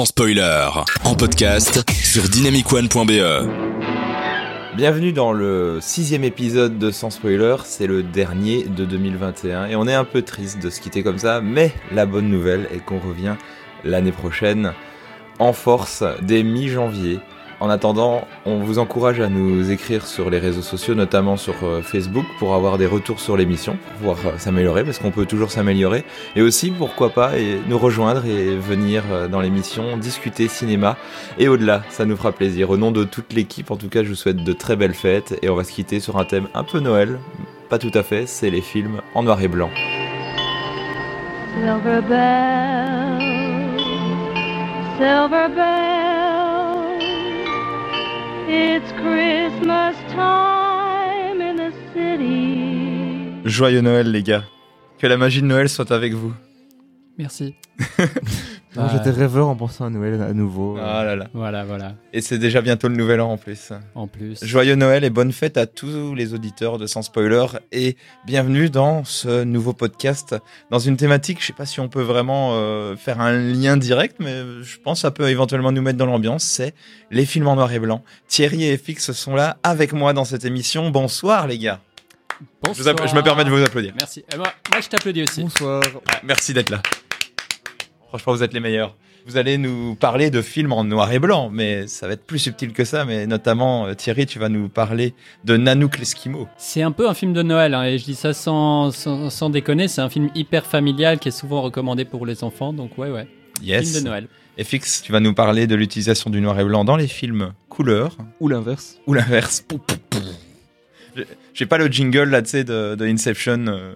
sans spoiler, en podcast sur dynamicone.be. Bienvenue dans le sixième épisode de Sans Spoiler, c'est le dernier de 2021 et on est un peu triste de se quitter comme ça, mais la bonne nouvelle est qu'on revient l'année prochaine en force dès mi-janvier en attendant, on vous encourage à nous écrire sur les réseaux sociaux, notamment sur euh, Facebook, pour avoir des retours sur l'émission, pour pouvoir euh, s'améliorer, parce qu'on peut toujours s'améliorer. Et aussi, pourquoi pas, nous rejoindre et venir euh, dans l'émission discuter cinéma et au-delà. Ça nous fera plaisir. Au nom de toute l'équipe, en tout cas, je vous souhaite de très belles fêtes et on va se quitter sur un thème un peu Noël. Pas tout à fait, c'est les films en noir et blanc. Silver bell. Joyeux Noël, les gars. Que la magie de Noël soit avec vous. Merci. J'étais rêveur en pensant à Noël à nouveau. Ah là là. Voilà, voilà. Et c'est déjà bientôt le nouvel an en plus. En plus. Joyeux Noël et bonne fête à tous les auditeurs de Sans Spoiler et bienvenue dans ce nouveau podcast dans une thématique, je sais pas si on peut vraiment euh, faire un lien direct, mais je pense que ça peut éventuellement nous mettre dans l'ambiance, c'est les films en noir et blanc. Thierry et FX sont là avec moi dans cette émission. Bonsoir les gars. Bonsoir. Je, me permets de vous applaudir. Merci. moi, moi, je t'applaudis aussi. Bonsoir. merci d'être là. Franchement, vous êtes les meilleurs. Vous allez nous parler de films en noir et blanc, mais ça va être plus subtil que ça. Mais notamment, euh, Thierry, tu vas nous parler de Nanook l'Eskimo. C'est un peu un film de Noël, hein, et je dis ça sans, sans, déconner. C'est un film hyper familial qui est souvent recommandé pour les enfants. Donc, ouais, ouais. Yes. Film de Noël. Et Fix, tu vas nous parler de l'utilisation du noir et blanc dans les films couleur. Ou l'inverse. Ou l'inverse. J'ai pas le jingle là, tu sais, de, Inception. Euh...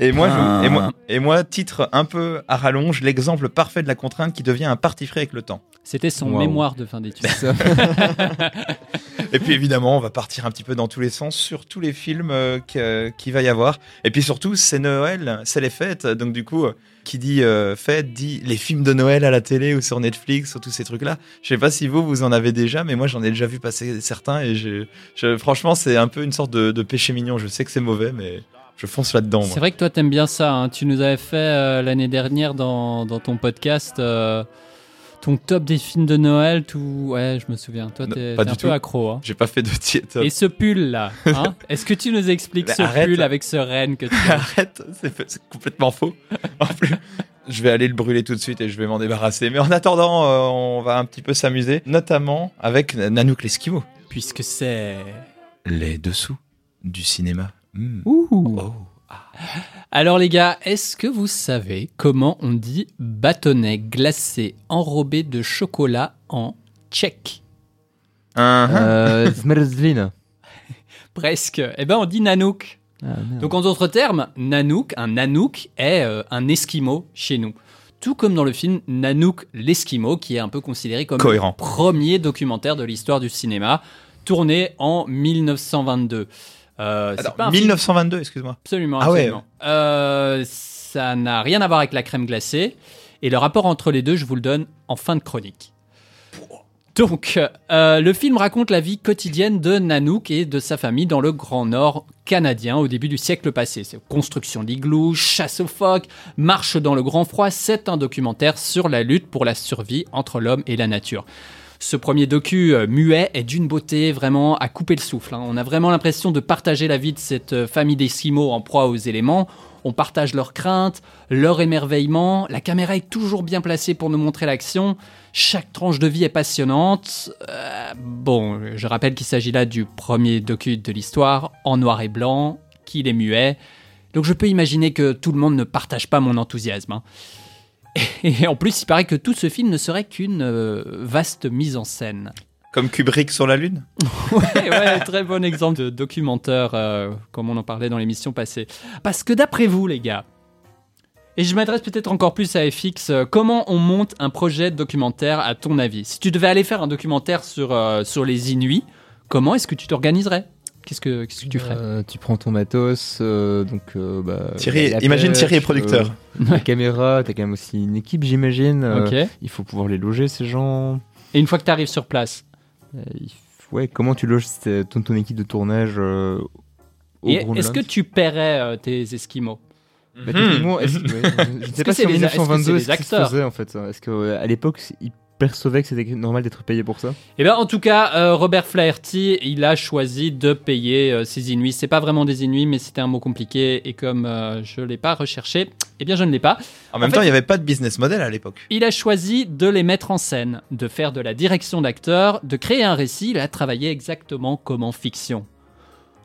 Et moi, je, et, moi, et moi, titre un peu à rallonge, l'exemple parfait de la contrainte qui devient un parti frais avec le temps. C'était son mémoire de fin d'études. et puis évidemment, on va partir un petit peu dans tous les sens sur tous les films euh, qu'il va y avoir. Et puis surtout, c'est Noël, c'est les fêtes. Donc du coup, qui dit euh, fête dit les films de Noël à la télé ou sur Netflix ou tous ces trucs-là. Je sais pas si vous, vous en avez déjà, mais moi j'en ai déjà vu passer certains. Et je, franchement, c'est un peu une sorte de, de péché mignon. Je sais que c'est mauvais, mais je fonce là-dedans. C'est vrai que toi, t'aimes bien ça. Hein. Tu nous avais fait euh, l'année dernière dans, dans, ton podcast euh, ton top des films de Noël. Tout... Ouais, je me souviens. Toi, t'es un peu accro. Hein. J'ai pas fait de top. Et ce pull-là, hein est-ce que tu nous expliques ce pull avec ce renne que tu as Arrête, c'est complètement faux. en plus, je vais aller le brûler tout de suite et je vais m'en débarrasser. Mais en attendant, euh, on va un petit peu s'amuser, notamment avec Nanook l'Eskimo. Puisque c'est... Les dessous du cinéma. Hmm. Oh. Alors les gars, est-ce que vous savez comment on dit bâtonnet glacé enrobé de chocolat en tchèque? Uh Presque. Eh ben on dit nanook. Ah, Donc en d'autres termes, nanook, un nanook est euh, un esquimau chez nous. Tout comme dans le film Nanook l'Esquimau, qui est un peu considéré comme le premier documentaire de l'histoire du cinéma, tourné en 1922. Euh, 1922, excuse-moi. Absolument, ah Ouais. Euh, ça n'a rien à voir avec la crème glacée. Et le rapport entre les deux, je vous le donne en fin de chronique. Donc, euh, le film raconte la vie quotidienne de Nanook et de sa famille dans le Grand Nord canadien au début du siècle passé. C'est construction d'igloo, chasse aux phoques, marche dans le grand froid. C'est un documentaire sur la lutte pour la survie entre l'homme et la nature. Ce premier docu euh, muet est d'une beauté vraiment à couper le souffle. Hein. On a vraiment l'impression de partager la vie de cette euh, famille d'Esquimaux en proie aux éléments. On partage leurs craintes, leur émerveillement. La caméra est toujours bien placée pour nous montrer l'action. Chaque tranche de vie est passionnante. Euh, bon, je rappelle qu'il s'agit là du premier docu de l'histoire, en noir et blanc, qu'il est muet. Donc je peux imaginer que tout le monde ne partage pas mon enthousiasme. Hein. Et en plus, il paraît que tout ce film ne serait qu'une euh, vaste mise en scène. Comme Kubrick sur la Lune ouais, ouais, très bon exemple de documentaire, euh, comme on en parlait dans l'émission passée. Parce que d'après vous, les gars, et je m'adresse peut-être encore plus à FX, euh, comment on monte un projet de documentaire à ton avis? Si tu devais aller faire un documentaire sur, sur les Inuits, comment est-ce que tu t'organiserais? Qu'est-ce que, qu'est-ce que tu ferais euh, Tu prends ton matos, euh, donc euh, bah, Thierry, imagine Thierry est producteur. la caméra, t'as quand même aussi une équipe, j'imagine. Ok. il faut pouvoir les loger ces gens. Et une fois que tu arrives sur place, ouais, comment tu loges ton, équipe de tournage Est-ce que tu paierais tes esquimaux Bah, est-ce ouais, je ne sais pas si en les- est-ce que 1922, c'est les est-ce que ça se acteurs faisait en fait ça Est-ce qu'à l'époque, ils percevaient que c'était normal d'être payé pour ça Eh bien, en tout cas, euh, Robert Flaherty, il a choisi de payer euh, ses Inuits. C'est pas vraiment des Inuits, mais c'était un mot compliqué. Et comme euh, je l'ai pas recherché, eh bien, je ne l'ai pas. En même En temps, il n'y avait pas de business model à l'époque. Il a choisi de les mettre en scène, de faire de la direction d'acteur, de créer un récit. Il a travaillé exactement comme en fiction.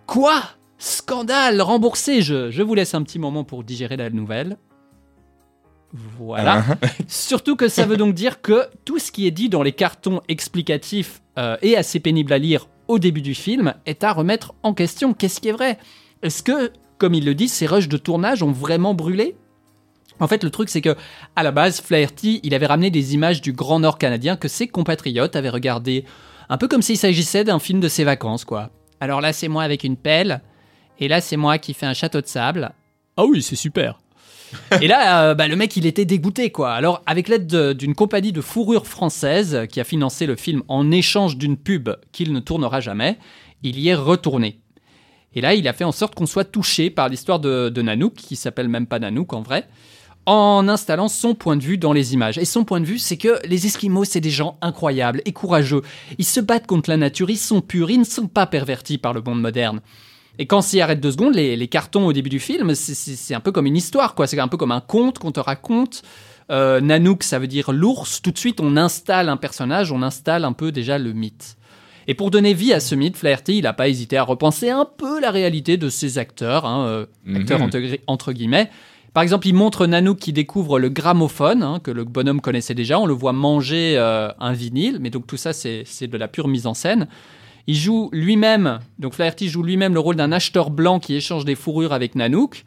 Quoi? Scandale Remboursé je, je vous laisse un petit moment pour digérer la nouvelle. Voilà. Surtout que ça veut donc dire que tout ce qui est dit dans les cartons explicatifs euh, et assez pénible à lire au début du film est à remettre en question. Qu'est-ce qui est vrai? Est-ce que, comme il le dit, ces rushs de tournage ont vraiment brûlé? En fait, le truc, c'est que à la base, Flaherty, il avait ramené des images du Grand Nord canadien que ses compatriotes avaient regardé un peu comme s'il s'agissait d'un film de ses vacances, quoi. Alors là, c'est moi avec une pelle, et là, c'est moi qui fais un château de sable. Ah oui, c'est super. Et là, euh, bah, le mec, il était dégoûté, quoi. Alors, avec l'aide de- d'une compagnie de fourrure française qui a financé le film en échange d'une pub qu'il ne tournera jamais, il y est retourné. Et là, il a fait en sorte qu'on soit touché par l'histoire de, de Nanook, qui s'appelle même pas Nanook en vrai, en installant son point de vue dans les images. Et son point de vue, c'est que les Esquimaux, c'est des gens incroyables et courageux. Ils se battent contre la nature, ils sont purs, ils ne sont pas pervertis par le monde moderne. Et quand s'y arrête deux secondes, les, les cartons au début du film, c'est- un peu comme une histoire, quoi. C'est un peu comme un conte qu'on te raconte. Euh, Nanook, ça veut dire l'ours. Tout de suite, on installe un personnage, on installe un peu déjà le mythe. Et pour donner vie à ce mythe, Flaherty, il n'a pas hésité à repenser un peu la réalité de ses acteurs, hein, euh, acteurs Mhm. entre, entre guillemets. Par exemple, il montre Nanook qui découvre le gramophone, hein, que le bonhomme connaissait déjà. On le voit manger euh, un vinyle, mais donc tout ça, c'est de la pure mise en scène. Il joue lui-même, donc Flaherty joue lui-même le rôle d'un acheteur blanc qui échange des fourrures avec Nanook.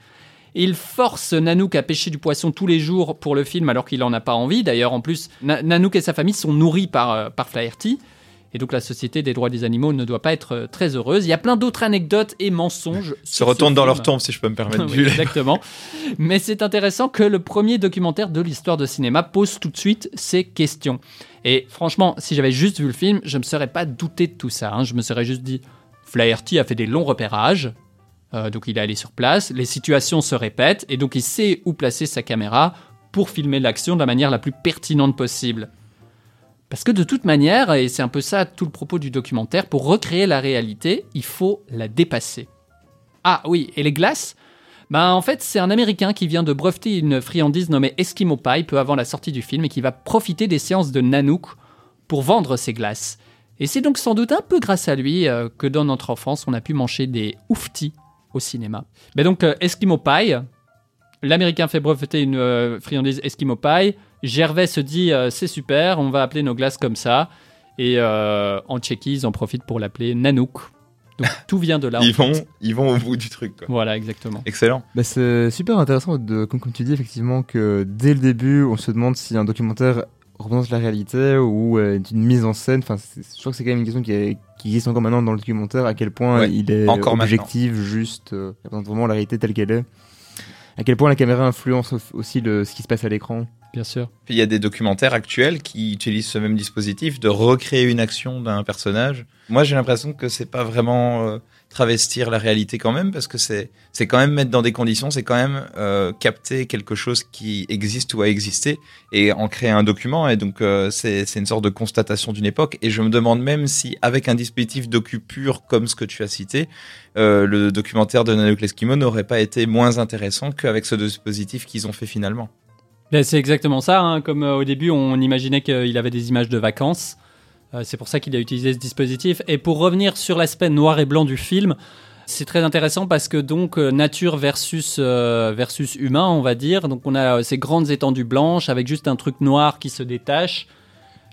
Il force Nanook à pêcher du poisson tous les jours pour le film alors qu'il n'en a pas envie. D'ailleurs, en plus, Na- Nanook et sa famille sont nourris par, euh, par Flaherty. Et donc la Société des droits des animaux ne doit pas être euh, très heureuse. Il y a plein d'autres anecdotes et mensonges. Se retournent dans leur tombe, si je peux me permettre. Oui, exactement. Mais c'est intéressant que le premier documentaire de l'histoire de cinéma pose tout de suite ces questions. Et franchement, si j'avais juste vu le film, je ne me serais pas douté de tout ça. hein. Je me serais juste dit, Flaherty a fait des longs repérages. Euh, donc il est allé sur place, les situations se répètent, et donc il sait où placer sa caméra pour filmer l'action de la manière la plus pertinente possible. Parce que de toute manière, et c'est un peu ça tout le propos du documentaire, pour recréer la réalité, il faut la dépasser. Ah oui, et les glaces? Ben, en fait, c'est un Américain qui vient de breveter une friandise nommée Eskimo Pie peu avant la sortie du film et qui va profiter des séances de Nanook pour vendre ses glaces. Et c'est donc sans doute un peu grâce à lui euh, que dans notre enfance, on a pu manger des ouftis au cinéma. Mais donc, euh, Eskimo Pie, l'Américain fait breveter une euh, friandise Eskimo Pie. Gervais se dit euh, c'est super, on va appeler nos glaces comme ça. Et euh, en Tchéquie, ils en profitent pour l'appeler Nanook. Donc tout vient de là. Ils fait. vont, ils vont au bout du truc. Quoi. Voilà, exactement. Excellent. Bah, c'est super intéressant, de, comme, comme tu dis, effectivement, que dès le début, on se demande si un documentaire représente la réalité ou euh, une mise en scène. Enfin, je crois que c'est quand même une question qui, est- qui existe encore maintenant dans le documentaire, à quel point Ouais, il est encore objectif, juste, euh, il représente vraiment la réalité telle qu'elle est. À quel point la caméra influence au- aussi le, ce qui se passe à l'écran. Bien sûr. Il y a des documentaires actuels qui utilisent ce même dispositif de recréer une action d'un personnage. Moi, j'ai l'impression que c'est pas vraiment euh, travestir la réalité quand même, parce que c'est quand même mettre dans des conditions, c'est quand même euh, capter quelque chose qui existe ou a existé et en créer un document. Et donc euh, c'est une sorte de constatation d'une époque. Et je me demande même si avec un dispositif docu pur comme ce que tu as cité, euh, le documentaire de Nanook l'Eskimo n'aurait pas été moins intéressant qu'avec ce dispositif qu'ils ont fait finalement. Ben, c'est exactement ça. hein. Comme au début, on imaginait qu'il avait des images de vacances. Euh, c'est pour ça qu'il a utilisé ce dispositif. Et pour revenir sur l'aspect noir et blanc du film, c'est très intéressant parce que donc euh, nature versus euh, versus humain, on va dire. Donc on a ces grandes étendues blanches avec juste un truc noir qui se détache.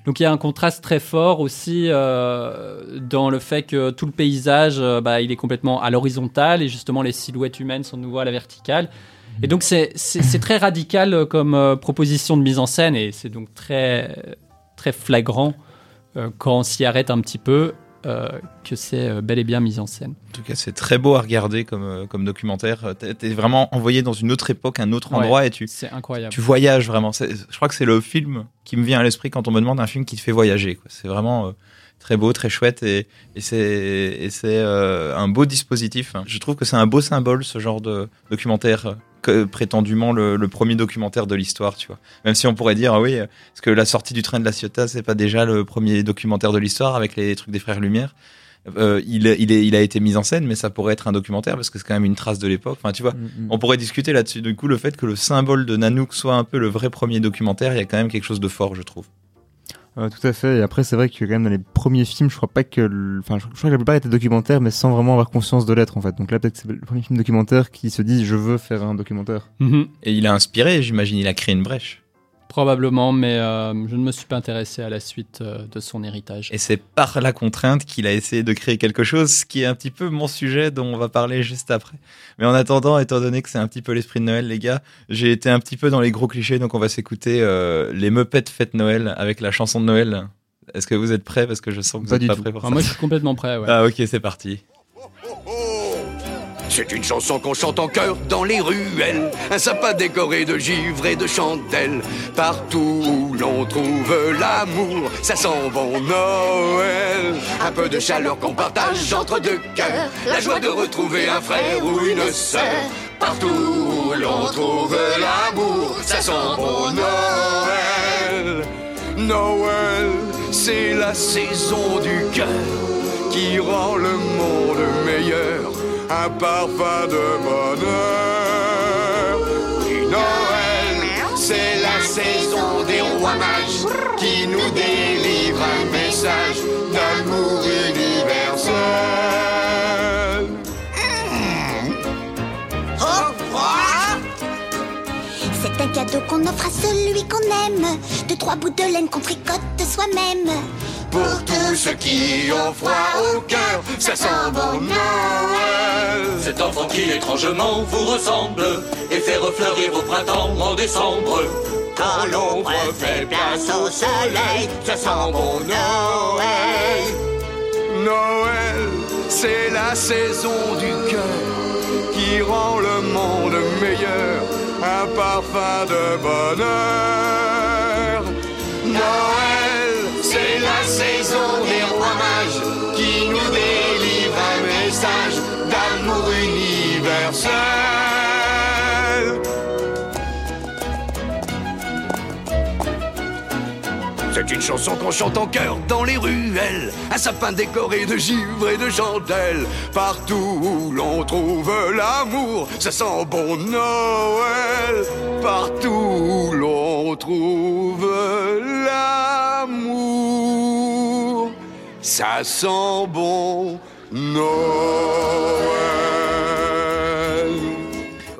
Donc il y a un contraste très fort aussi dans le fait que tout le paysage, bah, il est complètement à l'horizontale et justement les silhouettes humaines sont de nouveau à la verticale. Et donc c'est très radical comme proposition de mise en scène et c'est donc très très flagrant quand on s'y arrête un petit peu euh, que c'est euh, bel et bien mis en scène. En tout cas, c'est très beau à regarder comme, euh, comme documentaire. T'es t'es vraiment envoyé dans une autre époque, un autre Ouais. endroit, et tu, C'est incroyable. tu voyages vraiment. Je crois que c'est le film qui me vient à l'esprit quand on me demande un film qui te fait voyager. quoi. C'est vraiment euh, très beau, très chouette, et, et c'est et c'est, euh, un beau dispositif. Je trouve que c'est un beau symbole, ce genre de documentaire euh, que- prétendument le, le premier documentaire de l'histoire, tu vois. Même si on pourrait dire, ah oui, est-ce que la sortie du train de la Ciotat, c'est pas déjà le premier documentaire de l'histoire avec les trucs des frères Lumière Euh, il, est- il, est, il a été mis en scène, mais ça pourrait être un documentaire parce que c'est quand même une trace de l'époque. Enfin, tu vois, Mm, mm. on pourrait discuter là-dessus. Du coup, le fait que le symbole de Nanook soit un peu le vrai premier documentaire, il y a quand même quelque chose de fort, je trouve. Euh, tout à fait. Et après, c'est vrai que quand même dans les premiers films, je crois pas que, le- enfin, je crois que la plupart étaient documentaires, mais sans vraiment avoir conscience de l'être en fait. Donc là, peut-être que c'est le premier film documentaire qui se dit je veux faire un documentaire. Mhm. Et il a inspiré, j'imagine, il a créé une brèche. Probablement, mais euh, je ne me suis pas intéressé à la suite euh, de son héritage. Et c'est par la contrainte qu'il a essayé de créer quelque chose, ce qui est un petit peu mon sujet dont on va parler juste après. Mais en attendant, étant donné que c'est un petit peu l'esprit de Noël, les gars, j'ai été un petit peu dans les gros clichés, donc on va s'écouter euh, les Muppets Fête Noël avec la chanson de Noël. Est-ce que vous êtes prêts? Parce que je sens que vous Pas êtes du pas prêts pour Enfin, ça. moi, je suis complètement prêt. Ouais. Ah ok, c'est parti. C'est une chanson qu'on chante en chœur dans les ruelles. Un sapin décoré de givre et de chandelles. Partout où l'on trouve l'amour, ça sent bon Noël. Un peu de chaleur qu'on partage entre deux cœurs. La joie de retrouver un frère ou une sœur. Partout où l'on trouve l'amour, ça sent bon Noël. Noël, c'est la saison du cœur qui rend le monde meilleur, un parfum de bonheur. Oui, Noël, c'est la saison des rois mages qui nous délivre un message d'amour universel. C'est un cadeau qu'on offre à celui qu'on aime. De trois bouts de laine qu'on tricote soi-même. Pour tous ceux qui ont froid au cœur, ça sent bon Noël. Cet enfant qui étrangement vous ressemble et fait refleurir vos printemps en décembre. Quand l'ombre fait place au soleil, ça sent bon Noël. Noël, c'est la saison du cœur qui rend le monde meilleur, un parfum de bonheur. Saison des rois mages qui nous délivre un message d'amour universel. C'est une chanson qu'on chante en chœur dans les ruelles. Un sapin décoré de givre et de chandelles. Partout où l'on trouve l'amour, ça sent bon Noël. Partout où l'on trouve l'amour, ça sent bon Noël.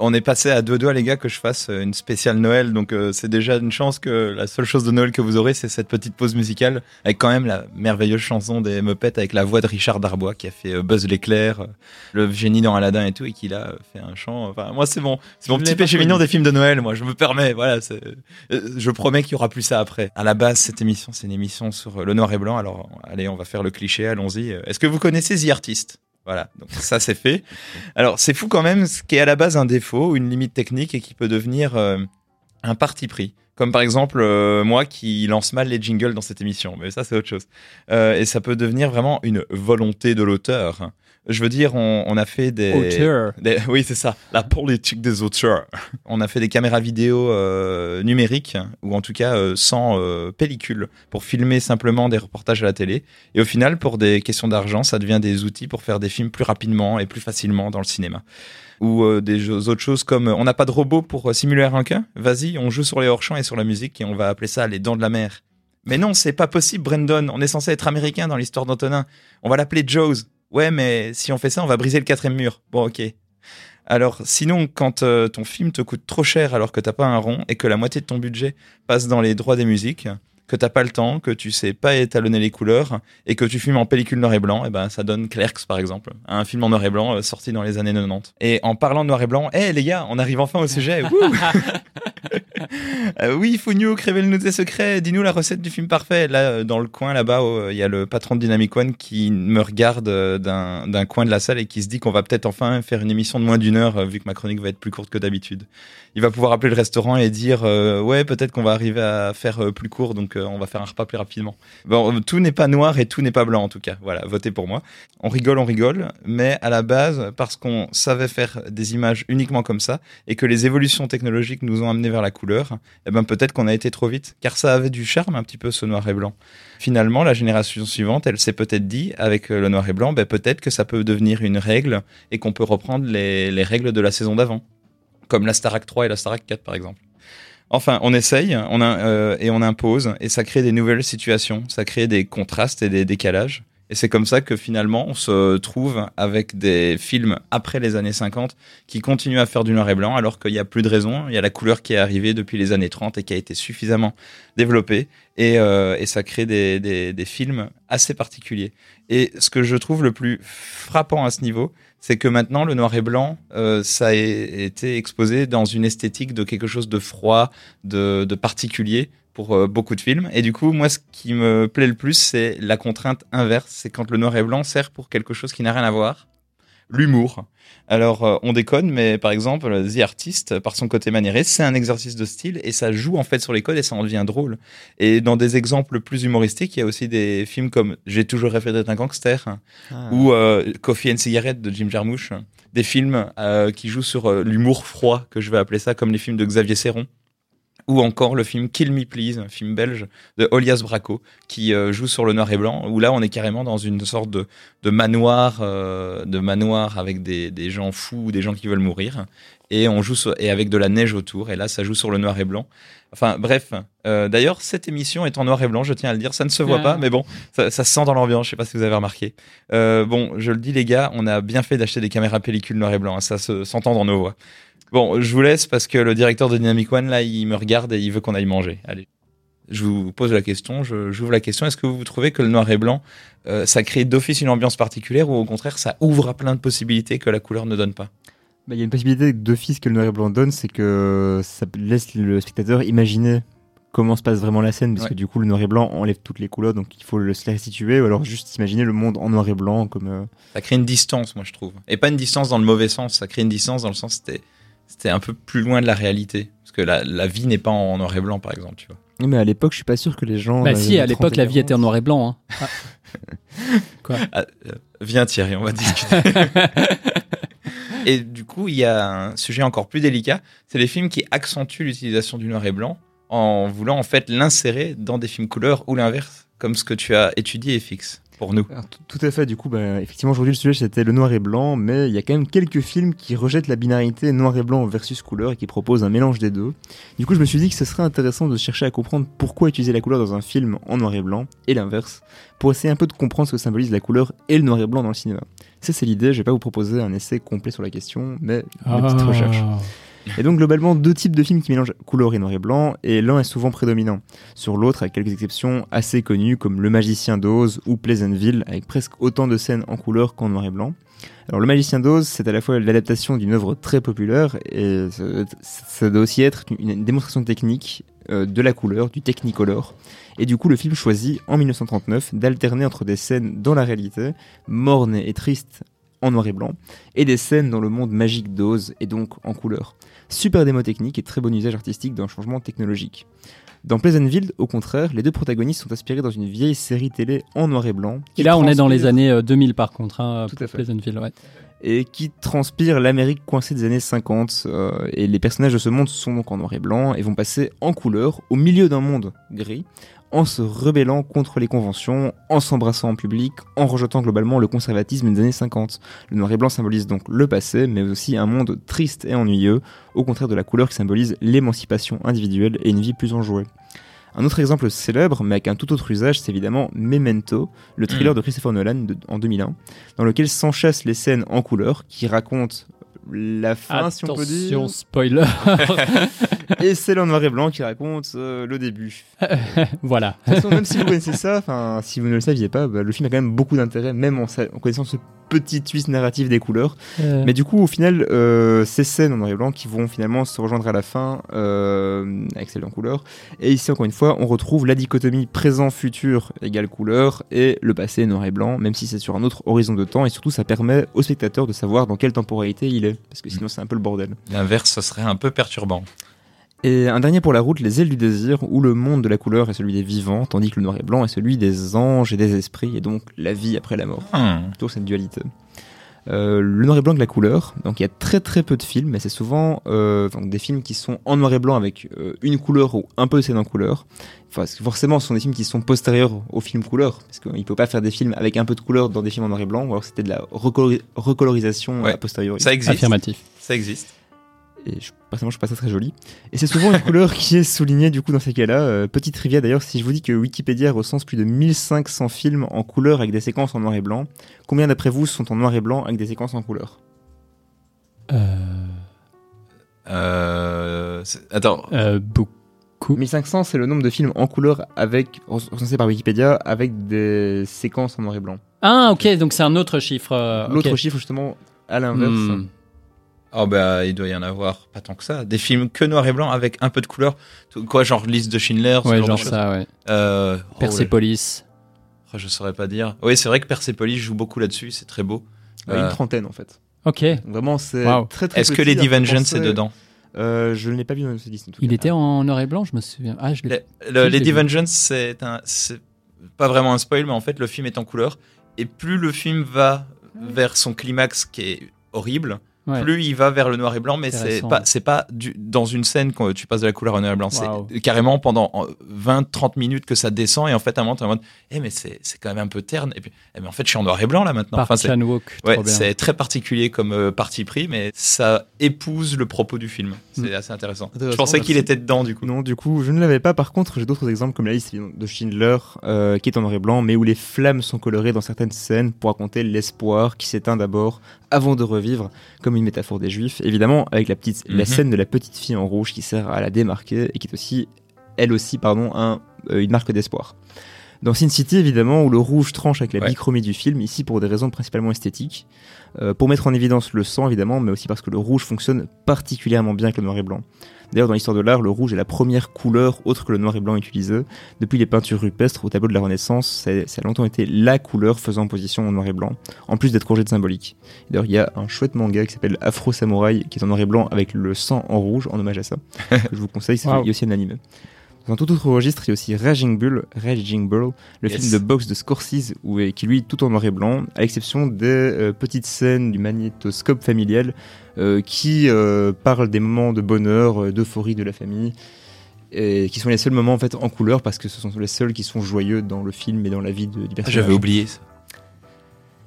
On est passé à deux doigts, les gars, que je fasse euh, une spéciale Noël. Donc, euh, c'est déjà une chance que la seule chose de Noël que vous aurez, c'est cette petite pause musicale avec quand même la merveilleuse chanson des Muppets avec la voix de Richard Darbois qui a fait euh, Buzz l'éclair, euh, le génie dans Aladdin et tout, et qui là fait un chant. Enfin, moi, c'est bon. C'est mon petit péché mignon des films de Noël. Moi, je me permets. Voilà, c'est- je promets qu'il y aura plus ça après. À la base, cette émission, c'est une émission sur le noir et blanc. Alors, allez, on va faire le cliché. Allons-y. Est-ce que vous connaissez The Artist? Voilà, donc ça c'est fait. Alors c'est fou quand même, ce qui est à la base un défaut, une limite technique et qui peut devenir euh, un parti pris. Comme par exemple euh, moi qui lance mal les jingles dans cette émission, mais ça c'est autre chose. Euh, et ça peut devenir vraiment une volonté de l'auteur. Je veux dire, on, on a fait des... Auteur. des- oui, c'est ça, la politique des auteurs. On a fait des caméras vidéo euh, numériques, ou en tout cas euh, sans euh, pellicule, pour filmer simplement des reportages à la télé. Et au final, pour des questions d'argent, ça devient des outils pour faire des films plus rapidement et plus facilement dans le cinéma. Ou euh, des autres choses comme euh, on n'a pas de robot pour euh, simuler un requin Vas-y, on joue sur les hors-champs et sur la musique et on va appeler ça les dents de la mer. Mais non, c'est pas possible, Brandon. On est censé être américain dans l'histoire d'Antonin. On va l'appeler Jaws. Ouais, mais si on fait ça, on va briser le quatrième mur. Bon, ok. Alors, sinon, quand euh, ton film te coûte trop cher alors que t'as pas un rond et que la moitié de ton budget passe dans les droits des musiques, que t'as pas le temps, que tu sais pas étalonner les couleurs et que tu filmes en pellicule noir et blanc, et ben ça donne Clerks par exemple, un film en noir et blanc euh, sorti dans les années 90. Et en parlant de noir et blanc, hé les gars, on arrive enfin au sujet. Euh, oui, Funio, révèle nous tes secrets. Dis-nous la recette du film parfait. Là, euh, dans le coin, là-bas, euh, il y a le patron de Dynamic One qui me regarde d'un coin de la salle et qui se dit qu'on va peut-être enfin faire une émission de moins d'une heure, vu que ma chronique va être plus courte que d'habitude. Il va pouvoir appeler le restaurant et dire ouais, peut-être qu'on va arriver à faire plus court, donc on va faire un repas plus rapidement. Bon, tout n'est pas noir et tout n'est pas blanc en tout cas. Voilà, votez pour moi. On rigole, on rigole, mais à la base, parce qu'on savait faire des images uniquement comme ça et que les évolutions technologiques nous ont amené vers la couleur, eh ben peut-être qu'on a été trop vite, car ça avait du charme un petit peu ce noir et blanc. Finalement, la génération suivante, elle s'est peut-être dit, avec euh, le noir et blanc, ben peut-être que ça peut devenir une règle et qu'on peut reprendre les, les règles de la saison d'avant, comme la Starac 3 et la Starac 4 par exemple. Enfin, on essaye, on a, euh, et on impose, et ça crée des nouvelles situations, ça crée des contrastes et des décalages. Et c'est comme ça que finalement, on se trouve avec des films après les années 50 qui continuent à faire du noir et blanc, alors qu'il n'y a plus de raison. Il y a la couleur qui est arrivée depuis les années 30 et qui a été suffisamment développée. Et, euh, ça crée des, films assez particuliers. Et ce que je trouve le plus frappant à ce niveau, c'est que maintenant, le noir et blanc, euh, ça a été exposé dans une esthétique de quelque chose de froid, de particulier pour euh, beaucoup de films. Et du coup, moi, ce qui me plaît le plus, c'est la contrainte inverse. C'est quand le noir et blanc sert pour quelque chose qui n'a rien à voir. L'humour. Alors, euh, on déconne, mais par exemple, The Artist, par son côté maniéré, c'est un exercice de style et ça joue en fait sur les codes et ça en devient drôle. Et dans des exemples plus humoristiques, il y a aussi des films comme J'ai toujours rêvé d'être un gangster Ah. ou euh, Coffee and Cigarette de Jim Jarmusch. Des films euh, qui jouent sur euh, l'humour froid, que je vais appeler ça, comme les films de Xavier Serron. Ou encore le film Kill Me Please, un film belge de Olias Braco, qui euh, joue sur le noir et blanc, où là on est carrément dans une sorte de, de manoir, euh, de manoir avec des, des gens fous, des gens qui veulent mourir, et on joue sur- et avec de la neige autour, et là ça joue sur le noir et blanc. Enfin bref, euh, d'ailleurs cette émission est en noir et blanc, je tiens à le dire, ça ne se voit Ah. pas, mais bon, ça, se sent dans l'ambiance, je sais pas si vous avez remarqué. Bon, je le dis les gars, on a bien fait d'acheter des caméras pellicules noir et blanc, hein, ça se- s'entend dans nos voix. Bon, je vous laisse parce que le directeur de Dynamic One, là, il me regarde et il veut qu'on aille manger. Allez. Je vous pose la question, je- j'ouvre la question. Est-ce que vous trouvez que le noir et blanc, euh, ça crée d'office une ambiance particulière ou au contraire, ça ouvre à plein de possibilités que la couleur ne donne pas? Bah, Il y a une possibilité d'office que le noir et blanc donne, c'est que ça laisse le spectateur imaginer comment se passe vraiment la scène, parce Ouais. que du coup le noir et blanc enlève toutes les couleurs, donc il faut le, se restituer, ou alors juste imaginer le monde en noir et blanc comme... euh, Ça crée une distance, moi, je trouve. Et pas une distance dans le mauvais sens, ça crée une distance dans le sens c'était c'était un peu plus loin de la réalité. Parce que la, la vie n'est pas en noir et blanc, par exemple, tu vois. Oui, Mais à l'époque, je suis pas sûr que les gens... Bah dans si, à l'époque, 30 et la vie était en 40, noir et blanc. hein. Ah, euh, viens Thierry, on va discuter. et du coup, il y a un sujet encore plus délicat, c'est les films qui accentuent l'utilisation du noir et blanc en voulant en fait l'insérer dans des films couleurs ou l'inverse, comme ce que tu as étudié et fixe pour nous. Alors, tout- à fait, du coup, bah, effectivement, aujourd'hui, le sujet c'était le noir et blanc, mais il y a quand même quelques films qui rejettent la binarité noir et blanc versus couleur et qui proposent un mélange des deux. Du coup, je me suis dit que ce serait intéressant de chercher à comprendre pourquoi utiliser la couleur dans un film en noir et blanc et l'inverse, pour essayer un peu de comprendre ce que symbolise la couleur et le noir et blanc dans le cinéma. Ça, c'est l'idée, je vais pas vous proposer un essai complet sur la question, mais une petite Ah. recherche. Et donc globalement deux types de films qui mélangent couleur et noir et blanc, et l'un est souvent prédominant. Sur l'autre, avec quelques exceptions assez connues comme Le Magicien d'Oz ou Pleasantville, avec presque autant de scènes en couleur qu'en noir et blanc. Alors Le Magicien d'Oz, c'est à la fois l'adaptation d'une œuvre très populaire, et ça, doit aussi être une, une démonstration technique euh, de la couleur, du Technicolor. Et du coup, le film choisit en 1939 d'alterner entre des scènes dans la réalité, mornes et tristes en noir et blanc, et des scènes dans le monde magique d'Oz, et donc en couleur. Super démo technique et très bon usage artistique d'un changement technologique. Dans Pleasantville, au contraire, les deux protagonistes sont inspirés dans une vieille série télé en noir et blanc. Et là, on est dans les années euh, 2000 par contre, hein, Tout à fait. Pleasantville, ouais. et qui transpire l'Amérique coincée des années 50. euh, et les personnages de ce monde sont donc en noir et blanc et vont passer en couleur au milieu d'un monde gris en se rebellant contre les conventions, en s'embrassant en public, en rejetant globalement le conservatisme des années 50. Le noir et blanc symbolise donc le passé, mais aussi un monde triste et ennuyeux, au contraire de la couleur qui symbolise l'émancipation individuelle et une vie plus enjouée. Un autre exemple célèbre, mais avec un tout autre usage, c'est évidemment Memento, le thriller Mm. de Christopher Nolan de- en 2001, dans lequel s'enchassent les scènes en couleur qui racontent la fin, si on peut dire, Attention, spoiler. et celle en noir et blanc qui raconte euh, le début. voilà. De toute façon, même si vous connaissez ça, enfin, si vous ne le saviez pas, bah, le film a quand même beaucoup d'intérêt, même en, sa- en connaissant ce petite twist narrative des couleurs. Euh, Mais du coup, au final, euh, ces scènes en noir et blanc qui vont finalement se rejoindre à la fin avec celles en couleur. Et ici, encore une fois, on retrouve la dichotomie présent-futur égale couleur et le passé noir et blanc, même si c'est sur un autre horizon de temps. Et surtout, ça permet au spectateur de savoir dans quelle temporalité il est, parce que sinon, c'est un peu le bordel. L'inverse, ce serait un peu perturbant. Et un dernier pour la route, les ailes du désir, où le monde de la couleur est celui des vivants, tandis que le noir et blanc est celui des anges et des esprits, et donc la vie après la mort. Hmm. Toujours cette dualité. Euh, le noir et blanc de la couleur, donc il y a très très peu de films, mais c'est souvent euh, donc des films qui sont en noir et blanc avec euh, une couleur ou un peu de scène en couleur. Enfin, parce que forcément, ce sont des films qui sont postérieurs aux films couleur, parce qu'il ne peut pas faire des films avec un peu de couleur dans des films en noir et blanc, ou alors c'était de la recolori- recolorisation Ouais. a posteriori. Ça existe. Affirmatif. Ça existe. Et je, personnellement, je trouve pas ça très joli. Et c'est souvent une couleur qui est soulignée du coup dans ces cas-là. Euh, petite trivia d'ailleurs, si je vous dis que Wikipédia recense plus de 1500 films en couleur avec des séquences en noir et blanc, combien d'après vous sont en noir et blanc avec des séquences en couleur? Euh, Euh, attends, euh, beaucoup. 1500, c'est le nombre de films en couleur avec recensés par Wikipédia avec des séquences en noir et blanc. Ah, ok, donc c'est un autre chiffre. euh. L'autre chiffre justement à l'inverse. Hmm. Oh bah il doit y en avoir pas tant que ça. Des films que noir et blanc avec un peu de couleur. Quoi, genre liste de Schindler, ce Ouais, genre, genre ça, ouais. Euh, oh, Persepolis. oh, je saurais pas dire. Oui, c'est vrai que Persepolis joue beaucoup là-dessus, c'est très beau. Euh, Euh, Une trentaine en fait. Ok. Vraiment, c'est Waouh. très très Est-ce que qu'on Vengeance est dedans euh, Je ne l'ai pas vu dans ce tout Il cas. était en noir et blanc, je me souviens. Ah, je l'ai. Le, le je Lady. Vengeance, c'est un, c'est pas vraiment un spoil, mais en fait, le film est en couleur. Et plus le film va vers son climax qui est horrible, Ouais. plus il va vers le noir et blanc. Mais c'est pas, c'est pas du- dans une scène quand tu passes de la couleur au noir et blanc. C'est carrément pendant 20-30 minutes que ça descend. Et en fait, à un moment, t'es en mode, eh, mais c'est c'est quand même un peu terne. Et puis, eh, mais en fait, je suis en noir et blanc là maintenant. Enfin, c'est-. Ouais, c'est très particulier comme euh, parti pris, mais ça épouse le propos du film. C'est Mm. assez intéressant. Intéressant, Je pensais qu'il merci. était dedans du coup. Non, du coup, je ne l'avais pas. Par contre, j'ai d'autres exemples comme la liste de Schindler, euh, qui est en noir et blanc, mais où les flammes sont colorées dans certaines scènes pour raconter l'espoir qui s'éteint d'abord avant de revivre, comme une métaphore des Juifs. Évidemment, avec la petite, la Mhm. scène de la petite fille en rouge qui sert à la démarquer et qui est aussi, elle aussi, pardon, un, euh, une marque d'espoir. Dans Sin City, évidemment, où le rouge tranche avec la Ouais. bichromie du film, ici pour des raisons principalement esthétiques, euh, pour mettre en évidence le sang, évidemment, mais aussi parce que le rouge fonctionne particulièrement bien avec le noir et blanc. D'ailleurs, dans l'histoire de l'art, le rouge est la première couleur autre que le noir et blanc utilisée. Depuis les peintures rupestres au tableau de la Renaissance, ça, ça a longtemps été la couleur faisant position en noir et blanc, en plus d'être courgée de symbolique. D'ailleurs, il y a un chouette manga qui s'appelle Afro Samurai, qui est en noir et blanc avec le sang en rouge, en hommage à ça, que je vous conseille, c'est Wow. aussi un anime. Dans tout autre registre, il y a aussi Raging Bull, Raging Bull, le Yes. film de boxe de Scorsese, où, qui lui est tout en noir et blanc, à l'exception des euh, petites scènes du magnétoscope familial euh, qui euh, parlent des moments de bonheur, euh, d'euphorie de la famille, et qui sont les seuls moments en fait en couleur parce que ce sont les seuls qui sont joyeux dans le film et dans la vie de, du personnage. J'avais oublié ça.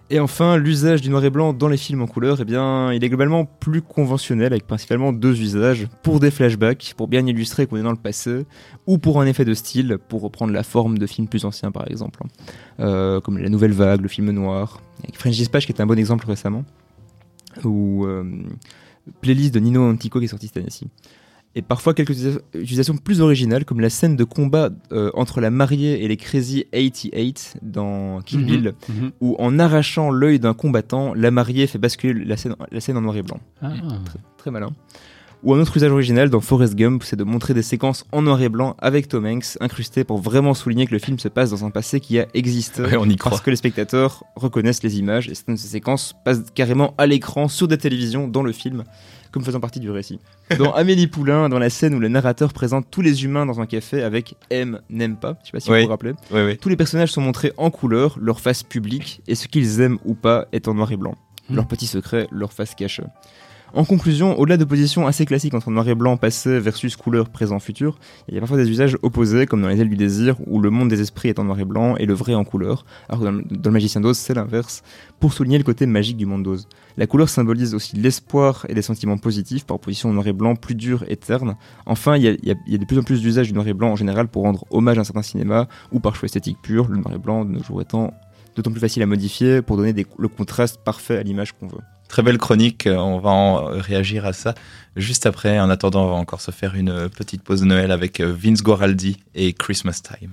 Et enfin, l'usage du noir et blanc dans les films en couleur, eh bien, il est globalement plus conventionnel avec principalement deux usages. Pour des flashbacks, pour bien illustrer qu'on est dans le passé, ou pour un effet de style, pour reprendre la forme de films plus anciens par exemple, Euh, comme La Nouvelle Vague, le film noir, avec French Dispatch qui est un bon exemple récemment, ou euh, playlist de Nino Antico qui est sorti cette année-ci. Et parfois quelques utilisations plus originales, comme la scène de combat euh, entre la mariée et les Crazy 88 dans Kill Mhm. Bill, Mhm. où en arrachant l'œil d'un combattant, la mariée fait basculer la scène, la scène en noir et blanc. Ah. Très malin. Ou un autre usage original dans Forrest Gump, c'est de montrer des séquences en noir et blanc avec Tom Hanks incrustées pour vraiment souligner que le film se passe dans un passé qui a existé. Ouais, on y croit. Parce que les spectateurs reconnaissent les images et certaines de ces séquences passent carrément à l'écran sur des télévisions dans le film, comme faisant partie du récit. Dans Amélie Poulain, dans la scène où le narrateur présente tous les humains dans un café avec aime, n'aime pas, je sais pas si Oui. vous vous rappelez. Oui, oui. Tous les personnages sont montrés en couleur, leur face publique, et ce qu'ils aiment ou pas est en noir et blanc. Hmm. Leur petit secret, leur face cachée. En conclusion, au-delà de positions assez classiques entre noir et blanc passé versus couleur présent futur, il y a parfois des usages opposés, comme dans Les ailes du désir, où le monde des esprits est en noir et blanc et le vrai en couleur, alors que dans le, magicien d'Oz, c'est l'inverse, pour souligner le côté magique du monde d'Oz. La couleur symbolise aussi l'espoir et des sentiments positifs, par opposition au noir et blanc plus dur et terne. Enfin, il y a, de plus en plus d'usages du noir et blanc en général pour rendre hommage à un certain cinéma, ou par choix esthétique pur, le noir et blanc de nos jours étant d'autant plus facile à modifier pour donner le contraste parfait à l'image qu'on veut. Très belle chronique, euh, on va en réagir à ça juste après. En attendant, on va encore se faire une petite pause de Noël avec euh, Vince Guaraldi et Christmas Time.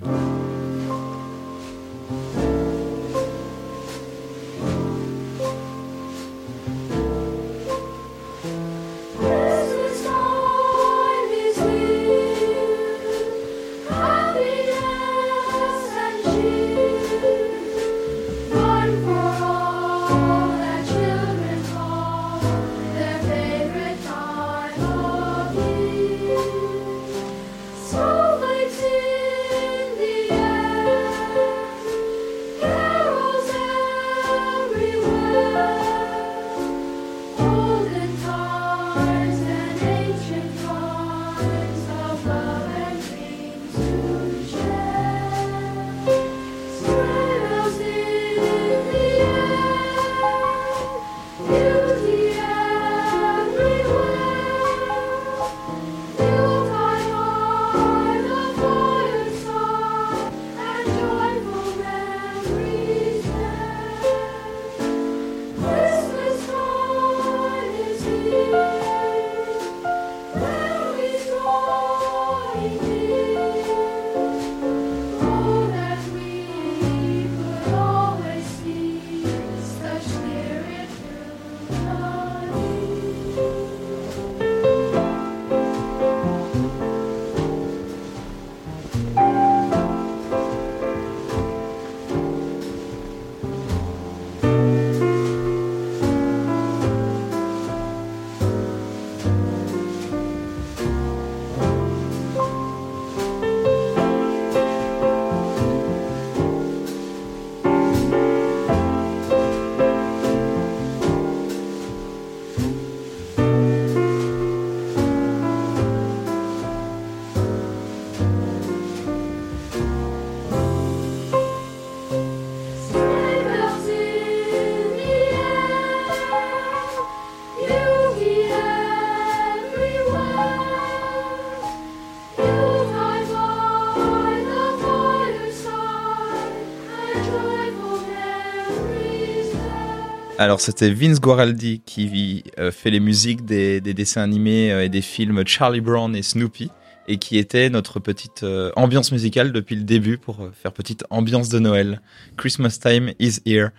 Alors c'était Vince Guaraldi qui euh, fait les musiques des, des dessins animés euh, et des films Charlie Brown et Snoopy et qui était notre petite euh, ambiance musicale depuis le début pour faire petite ambiance de Noël. Christmas time is here.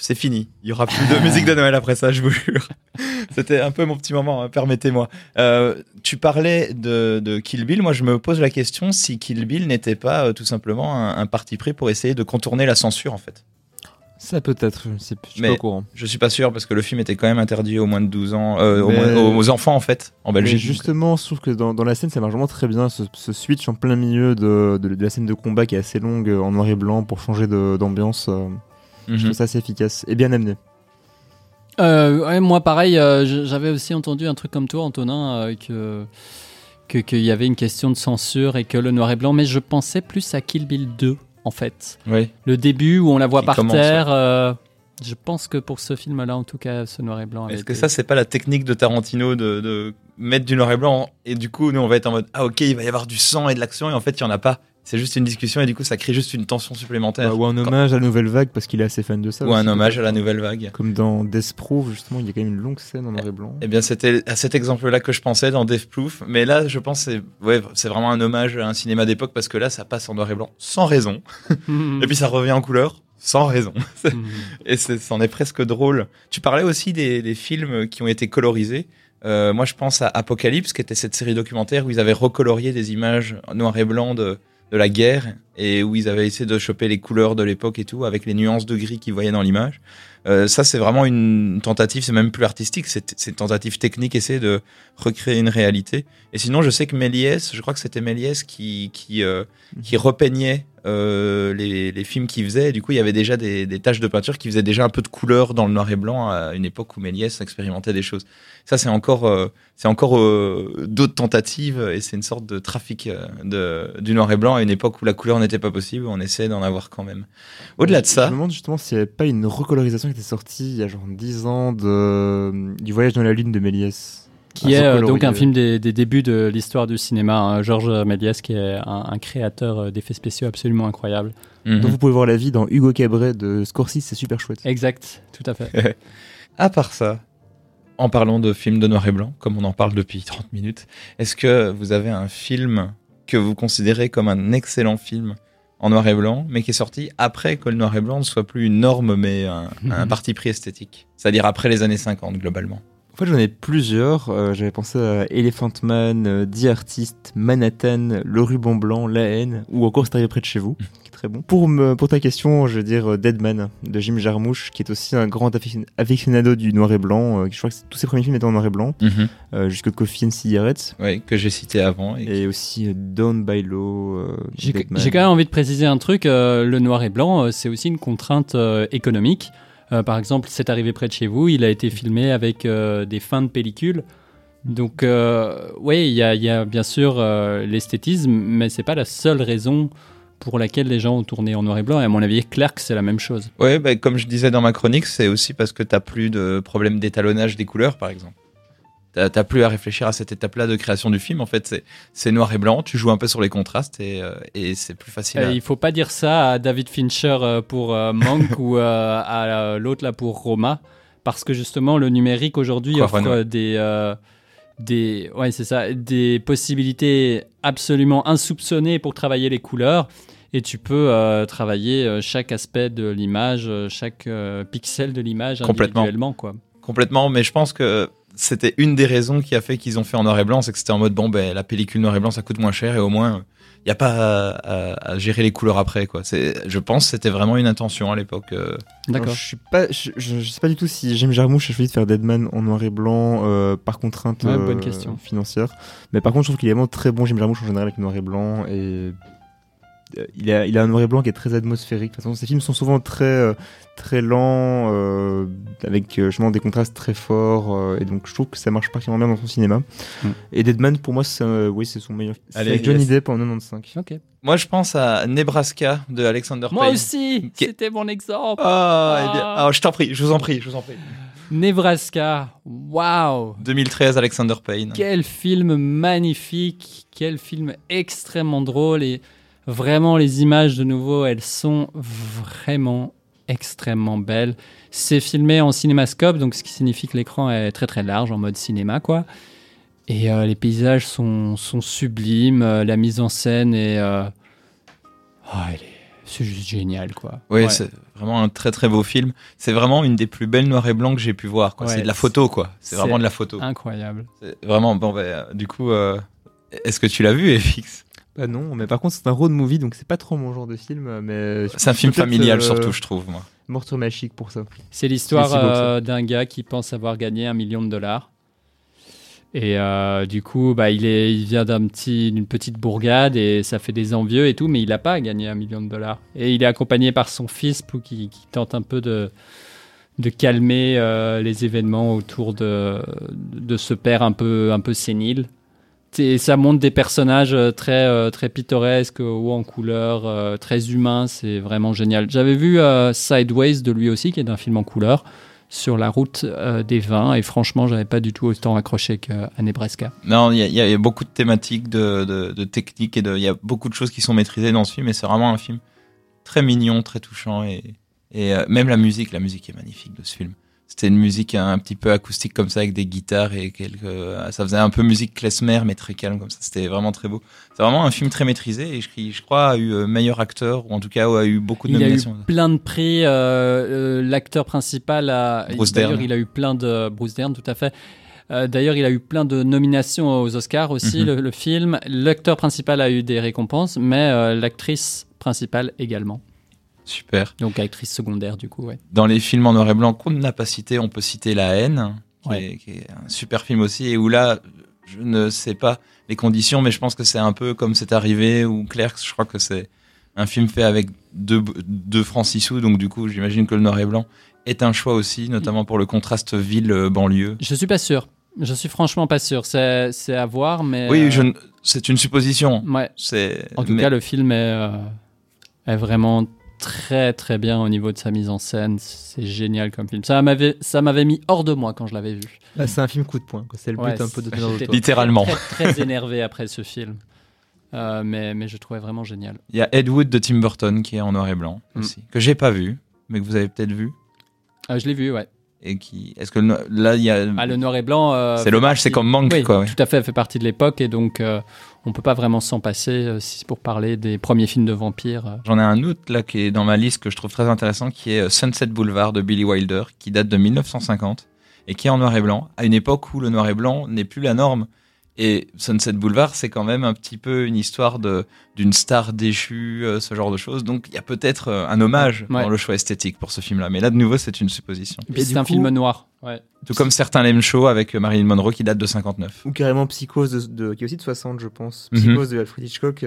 C'est fini. Il y aura plus de musique de Noël après ça, je vous jure. C'était un peu mon petit moment, hein, permettez-moi. Tu parlais de, de Kill Bill. Moi, je me pose la question si Kill Bill n'était pas tout simplement un, un parti pris pour essayer de contourner la censure, en fait. Ça ne sais je suis Mais- pas au courant. Je suis pas sûr parce que le film était quand même interdit aux moins de 12 ans, euh, aux, Mais- moins- aux enfants en fait, en Mais Belgique. justement, je trouve que dans, dans la scène, ça marche vraiment très bien, ce, ce switch en plein milieu de, de- de la scène de combat qui est assez longue euh, en noir et blanc pour changer d'ambiance. euh, Je Mhm. trouve ça assez efficace et bien amené. Euh, ouais, moi, pareil, euh, j'avais aussi entendu un truc comme toi, Antonin, euh, que que- qu'il y avait une question de censure et que le noir et blanc, mais je pensais plus à Kill Bill 2, en fait. Oui. Le début où on la voit Qui par commence, terre. euh, je pense que pour ce film-là, en tout cas, ce noir et blanc. Est-ce que été- ça c'est pas la technique de Tarantino de, de mettre du noir et blanc? Et du coup nous on va être en mode ah ok il va y avoir du sang et de l'action et en fait il y en a pas. C'est juste une discussion et du coup ça crée juste une tension supplémentaire. Bah, ou un hommage à la nouvelle vague parce qu'il est assez fan de ça. Ou un hommage à la nouvelle vague. Comme dans Death Proof, justement, il y a quand même une longue scène en noir et blanc. Eh bien, c'était à cet exemple-là que je pensais dans Death Proof. Mais là, je pense que c'est ouais, c'est vraiment un hommage à un cinéma d'époque parce que là, ça passe en noir et blanc sans raison. Et puis ça revient en couleur sans raison. Mhm. Et c'en est presque drôle. Tu parlais aussi des, des films qui ont été colorisés. Euh, moi, je pense à Apocalypse, qui était cette série documentaire où ils avaient recolorié des images noir et blanc de, de la guerre et où ils avaient essayé de choper les couleurs de l'époque et tout avec les nuances de gris qu'ils voyaient dans l'image. Euh, ça, c'est vraiment une tentative, c'est même plus artistique, c'est une tentative technique, essayer de recréer une réalité. Et sinon, je sais que Méliès, je crois que c'était Méliès qui, qui, euh, qui repeignait euh, les, les films qu'il faisait. Et du coup, il y avait déjà des, des taches de peinture qui faisaient déjà un peu de couleur dans le noir et blanc à une époque où Méliès expérimentait des choses. Ça, c'est encore, euh, c'est encore euh, d'autres tentatives et c'est une sorte de trafic euh, de, du noir et blanc à une époque où la couleur n'était pas possible. On essaie d'en avoir quand même. Au-delà de Je ça, me demande justement s'il n'y avait pas une recolorisation qui était sortie il y a genre 10 ans de... du voyage dans la lune de Méliès. qui est euh, donc un film des, des débuts de l'histoire du cinéma. hein. Georges Méliès, qui est un, un créateur d'effets spéciaux absolument incroyable. Mhm. dont vous pouvez voir la vie dans Hugo Cabret de Scorsese, c'est super chouette. Exact, tout à fait. À part ça, en parlant de films de noir et blanc, comme on en parle depuis 30 minutes, est-ce que vous avez un film que vous considérez comme un excellent film en noir et blanc, mais qui est sorti après que le noir et blanc ne soit plus une norme, mais un, un parti pris esthétique? C'est-à-dire après les années 50, globalement. En fait, j'en ai plusieurs. Euh, J'avais pensé à Elephant Man, euh, The Artist, Manhattan, Le Ruban Blanc, La Haine, ou encore C'est arrivé près de chez vous, qui est très bon. Pour, me, pour ta question, je vais dire euh, Dead Man, de Jim Jarmusch, qui est aussi un grand aficionado du noir et blanc. euh, je crois que tous ses premiers films étaient en noir et blanc, euh, jusque Coffee and Cigarettes. Oui, que j'ai cité avant. Et... Et aussi euh, Down by Law, euh, J'ai quand même envie de préciser un truc. euh, le noir et blanc, euh, c'est aussi une contrainte euh, économique. Euh, par exemple, c'est arrivé près de chez vous. Il a été filmé avec euh, des fins de pellicule. Donc, euh, oui, il y, a- bien sûr l'esthétisme, mais c'est pas la seule raison pour laquelle les gens ont tourné en noir et blanc. Et à mon avis, Clerk, c'est la même chose. Ouais, bah, comme je disais dans ma chronique, c'est aussi parce que t'as plus de problème d'étalonnage des couleurs, par exemple. T'as plus à réfléchir à cette étape-là de création du film. En fait, c'est- noir et blanc. Tu joues un peu sur les contrastes et, euh, et c'est plus facile. À- il faut pas dire ça à David Fincher euh, pour euh, Monk ou à l'autre là pour Roma, parce que justement le numérique aujourd'hui offre des des ouais c'est ça des possibilités absolument insoupçonnées pour travailler les couleurs et tu peux euh, travailler chaque aspect de l'image, chaque euh, pixel de l'image individuellement quoi. Complètement, mais je pense que c'était une des raisons qui a fait qu'ils ont fait en noir et blanc, c'est que c'était en mode bon ben la pellicule noir et blanc ça coûte moins cher et au moins il y a pas à, à- à gérer les couleurs après quoi. C'est, je pense que c'était vraiment une intention à l'époque. euh. Alors, D'accord. Je suis pas, je, je- je sais pas du tout si Jim Jarmusch a choisi de faire Deadman en noir et blanc euh, par contrainte Ouais, euh, bonne question. financière. Mais par contre, je trouve qu'il est vraiment très bon Jim Jarmusch en général avec le noir et blanc et il a, il a un noir et blanc qui est très atmosphérique. De toute façon, ses films sont souvent très, euh, très lents, euh, avec euh, justement des contrastes très forts, euh, et donc je trouve que ça marche particulièrement bien dans son cinéma. Mm. Et Deadman, pour moi, c'est, euh, oui, c'est son meilleur. C'est avec Johnny yes. Depp en 95. Ok. Moi je pense à Nebraska de Alexander Moi Payne. aussi, Qui- c'était mon exemple. Ah, eh bien, ah, je t'en prie, je vous en prie, je vous en prie. Nebraska, waouh. 2013 Alexander Payne. Quel film magnifique, quel film extrêmement drôle et vraiment les images de nouveau, elles sont vraiment extrêmement belle. C'est filmé en cinémascope, donc ce qui signifie que l'écran est très très large, en mode cinéma, quoi. Et euh, les paysages sont, sont sublimes, euh, la mise en scène est... euh, est- c'est juste génial, quoi. Oui, Ouais. c'est vraiment un très très beau film. C'est vraiment une des plus belles noir et blanc que j'ai pu voir. Ouais, c'est de la photo, quoi. C'est vraiment de la photo. Incroyable. Vraiment, bon, euh, du coup, est-ce que tu l'as vu, FX Bah non, mais par contre c'est un road movie donc c'est pas trop mon genre de film, mais C'est un film familial, euh, surtout, je trouve, moi. Morte magique pour ça. C'est l'histoire euh, d'un gars qui pense avoir gagné un million de dollars. Et euh, du coup, bah, il, est, il vient d'un petit, d'une petite bourgade et ça fait des envieux et tout, mais il n'a pas gagné un million de dollars. Et il est accompagné par son fils pour qui, qui tente un peu de, de calmer euh, les événements autour de, de ce père un peu, un peu sénile. Et ça montre des personnages euh, très, euh, très pittoresques, hauts en couleur, euh, très humains. C'est vraiment génial. J'avais vu euh, Sideways de lui aussi, qui est un film en couleur, sur la route euh, des vins. Et franchement, j'avais pas du tout autant accroché qu'à Nebraska. Non, il y, a- beaucoup de thématiques, de, de, techniques et il y a beaucoup de choses qui sont maîtrisées dans ce film. Et c'est vraiment un film très mignon, très touchant et, et euh, même la musique, la musique est magnifique de ce film. C'était une musique un petit peu acoustique comme ça avec des guitares et quelques, euh, ça faisait un peu musique klezmer mais très calme comme ça. C'était vraiment très beau. C'est vraiment un film très maîtrisé et je, je crois a eu euh, meilleur acteur ou en tout cas a eu beaucoup de Il a eu nominations. plein de prix. euh, L'acteur principal a. D'ailleurs, il a eu plein de. Bruce Dern, tout à fait. Euh, D'ailleurs, il a eu plein de nominations aux Oscars aussi, Mhm. le, le film. L'acteur principal a eu des récompenses, mais euh, l'actrice principale également. Super. Donc, actrice secondaire, du coup, ouais. Dans les films en noir et blanc qu'on n'a pas cité, on peut citer La haine, qui, Ouais. est, qui est un super film aussi, et où là, je ne sais pas les conditions, mais je pense que c'est un peu comme c'est arrivé, ou Clerks, je crois que c'est un film fait avec deux, deux francs sous, donc du coup, j'imagine que le noir et blanc est un choix aussi, notamment pour le contraste ville-banlieue. Je suis pas sûr. Je suis franchement pas sûr. C'est c'est à voir, mais. Oui, euh, je c'est une supposition. Ouais. C'est, En tout mais- cas, le film est, euh, est vraiment très très bien au niveau de sa mise en scène. C'est génial comme film. Ça m'avait ça m'avait mis hors de moi quand je l'avais vu. Bah, c'est un film coup de poing, c'est le but Ouais, un peu de. Littéralement. Très, très énervé après ce film. Euh, mais, mais je trouvais vraiment génial. Il y a Ed Wood de Tim Burton qui est en noir et blanc Mm. aussi, que j'ai pas vu, mais que vous avez peut-être vu. Euh, je l'ai vu, ouais. Et qui, est-ce que le là, il y a, Ah, le noir et blanc. euh, c'est l'hommage, partie- c'est comme Manque, Oui, quoi. ouais. tout à fait, fait partie de l'époque et donc euh, on peut pas vraiment s'en passer euh, si c'est pour parler des premiers films de vampires. euh. J'en ai un autre là qui est dans ma liste que je trouve très intéressant, qui est euh, Sunset Boulevard de Billy Wilder, qui date de 1950 et qui est en noir et blanc, à une époque où le noir et blanc n'est plus la norme. Et Sunset Boulevard, c'est quand même un petit peu une histoire de d'une star déchue, euh, ce genre de choses. Donc il y a peut-être euh, un hommage Ouais. dans le choix esthétique pour ce film-là. Mais là, de nouveau, c'est une supposition. Et puis Et c'est un coup- film noir. Ouais. Tout comme certains Lem Show avec euh, Marilyn Monroe qui date de 59. Ou carrément Psychose, de, de- qui est aussi de 60, je pense. Mhm. Psychose de Alfred Hitchcock.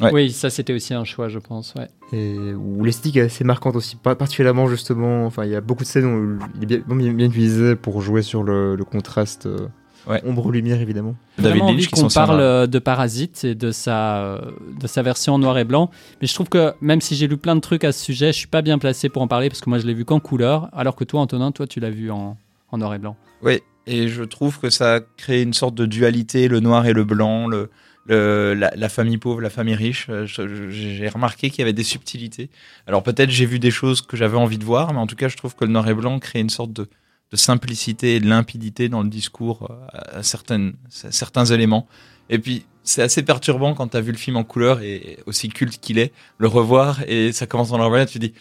Ouais. Oui, ça c'était aussi un choix, je pense. Ouais. Et où l'esthétique est assez marquante aussi, pas- particulièrement justement. Enfin, il y a beaucoup de scènes où il est bien, bien, bien utilisé pour jouer sur le, le contraste euh, Ouais. ombre-lumière évidemment. David envie Lynch qui qu'on sont sur parle euh, de Parasite et de sa, euh, de sa version en noir et blanc. Mais je trouve que même si j'ai lu plein de trucs à ce sujet, je suis pas bien placé pour en parler parce que moi je l'ai vu qu'en couleur, alors que toi, Antonin, toi tu l'as vu en, en noir et blanc. Oui, et je trouve que ça crée une sorte de dualité, le noir et le blanc, le, le- la, la famille pauvre, la famille riche. Euh, J'ai remarqué qu'il y avait des subtilités. Alors peut-être j'ai vu des choses que j'avais envie de voir, mais en tout cas je trouve que le noir et blanc crée une sorte de, de simplicité et de limpidité dans le discours euh, à, à certaines, à certains éléments. Et puis c'est assez perturbant quand tu as vu le film en couleur et aussi culte qu'il est, le revoir et ça commence blanc, et tu te dis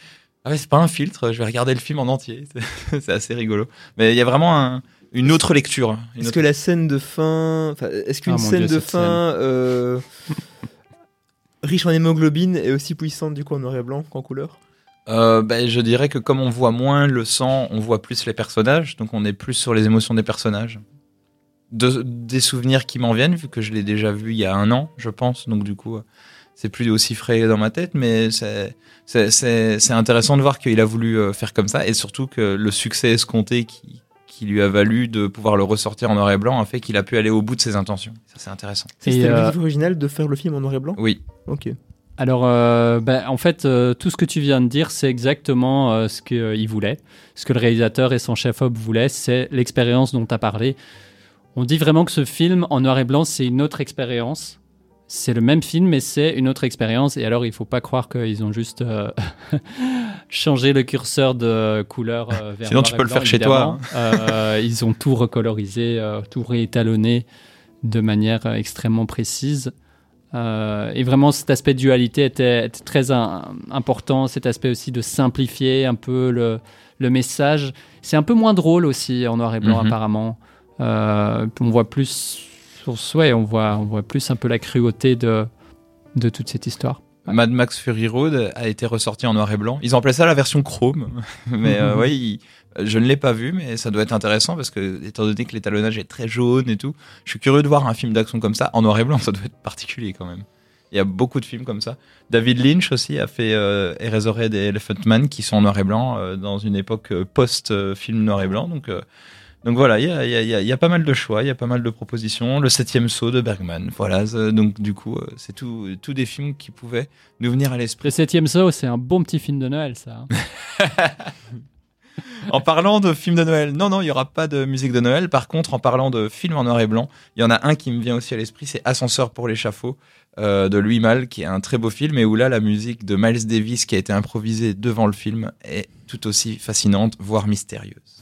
ah ouais c'est pas un filtre, je vais regarder le film en entier. c'est assez rigolo. Mais il y a vraiment un- une autre lecture. hein, Est-ce autre- que la scène de fin, est-ce qu'une Ah, scène Dieu, de fin euh, riche en hémoglobine est aussi puissante du coup en noir et blanc qu'en couleur? Euh, ben, je dirais que comme on voit moins le sang, on voit plus les personnages, donc on est plus sur les émotions des personnages. De- des souvenirs qui m'en viennent, vu que je l'ai déjà vu il y a un an, je pense, donc du coup, c'est plus aussi frais dans ma tête, mais c'est c'est- c'est c'est intéressant de voir qu'il a voulu euh, faire comme ça, et surtout que le succès escompté qui, qui lui a valu de pouvoir le ressortir en noir et blanc a fait qu'il a pu aller au bout de ses intentions. Ça, c'est intéressant. Et, c'était euh, l'objectif original de faire le film en noir et blanc? Oui. Ok. Alors, euh, ben, en fait, euh, tout ce que tu viens de dire, c'est exactement euh, ce qu'il voulait. Ce que le réalisateur et son chef-op voulaient, c'est l'expérience dont tu as parlé. On dit vraiment que ce film en noir et blanc, c'est une autre expérience. C'est le même film, mais c'est une autre expérience. Et alors, il faut pas croire qu'ils ont juste euh, changer le curseur de couleur euh, vers Sinon, noir tu et peux le faire chez toi, hein. Euh, ils ont tout recolorisé, euh, tout réétalonné de manière euh, extrêmement précise. Euh, et vraiment, cet aspect de dualité était, était très un- important. Cet aspect aussi de simplifier un peu le, le message. C'est un peu moins drôle aussi en noir et blanc, Mhm. apparemment. Euh, on voit plus, ouais, on voit, on voit plus un peu la cruauté de, de toute cette histoire. Mad Max Fury Road a été ressorti en noir et blanc. Ils ont appelé ça la version Chrome. mais euh, il- je ne l'ai pas vu, mais ça doit être intéressant parce que, étant donné que l'étalonnage est très jaune et tout, je suis curieux de voir un film d'action comme ça en noir et blanc. Ça doit être particulier quand même. Il y a beaucoup de films comme ça. David Lynch aussi a fait euh, Eraserhead et Elephant Man qui sont en noir et blanc euh, dans une époque euh, post-film noir et blanc. Donc, euh, donc voilà, il y a, il y a- il y a- il y a pas mal de choix, il y a pas mal de propositions. Le septième saut de Bergman. Voilà, donc du coup, euh, c'est tout, tout des films qui pouvaient nous venir à l'esprit. Le septième saut, c'est un bon petit film de Noël, ça. hein. En parlant de films de Noël, non, non, il n'y aura pas de musique de Noël. Par contre, en parlant de films en noir et blanc, il y en a un qui me vient aussi à l'esprit, c'est Ascenseur pour l'échafaud euh, de Louis Malle, qui est un très beau film et où là, la musique de Miles Davis qui a été improvisée devant le film est tout aussi fascinante, voire mystérieuse.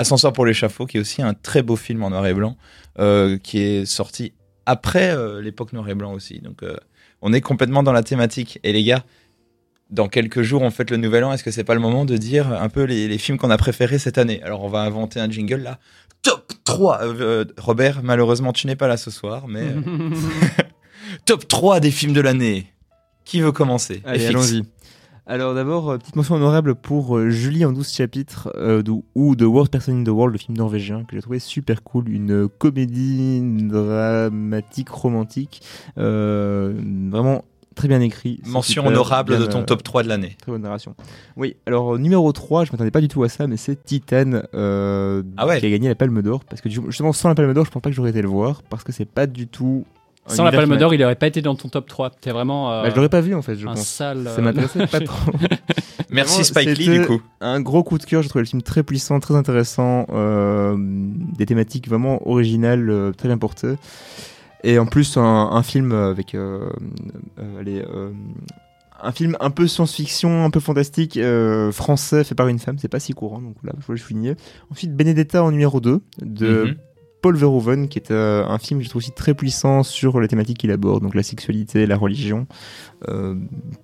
Ascenseur pour l'échafaud, qui est aussi un très beau film en noir et blanc, euh, qui est sorti après euh, l'époque noir et blanc aussi. Donc, euh, on est complètement dans la thématique. Et les gars, dans quelques jours, on fête le nouvel an. Est-ce que c'est pas le moment de dire un peu les, les films qu'on a préférés cette année? Alors, on va inventer un jingle là. Top 3 Euh, euh, Robert, malheureusement, tu n'es pas là ce soir, mais top 3 des films de l'année. Qui veut commencer? Allez, allons-y. Alors d'abord, euh, petite mention honorable pour euh, Julie en 12 chapitres euh, de- ou The Worst Person in the World, le film norvégien, que j'ai trouvé super cool, une comédie dramatique romantique, euh, vraiment très bien écrit. Mention super, honorable bien, de ton euh, top 3 de l'année. Très bonne narration. Oui, alors numéro 3, je m'attendais pas du tout à ça, mais c'est Titan euh, Ah ouais. qui a gagné la Palme d'Or. Parce que justement, sans la Palme d'Or, je pense pas que j'aurais été le voir, parce que c'est pas du tout. Sans la Palme d'Or, il aurait pas été dans ton top 3. T'es vraiment euh, Bah, je l'aurais pas vu en fait, je un pense. sale. Ça euh, m'intéressait pas trop. Merci Spike Lee, du coup. Un gros coup de cœur, j'ai trouvé le film très puissant, très intéressant, euh, des thématiques vraiment originales, euh, très bien portées. Et en plus, un, un film avec euh, euh, les, euh, un film un peu science-fiction, un peu fantastique, euh, français, fait par une femme, c'est pas si courant, donc là, je finis. Ensuite, Benedetta en numéro 2, de Mhm. Paul Verhoeven, qui est euh, un film que je trouve aussi très puissant sur les thématiques qu'il aborde, donc la sexualité, la religion. Euh,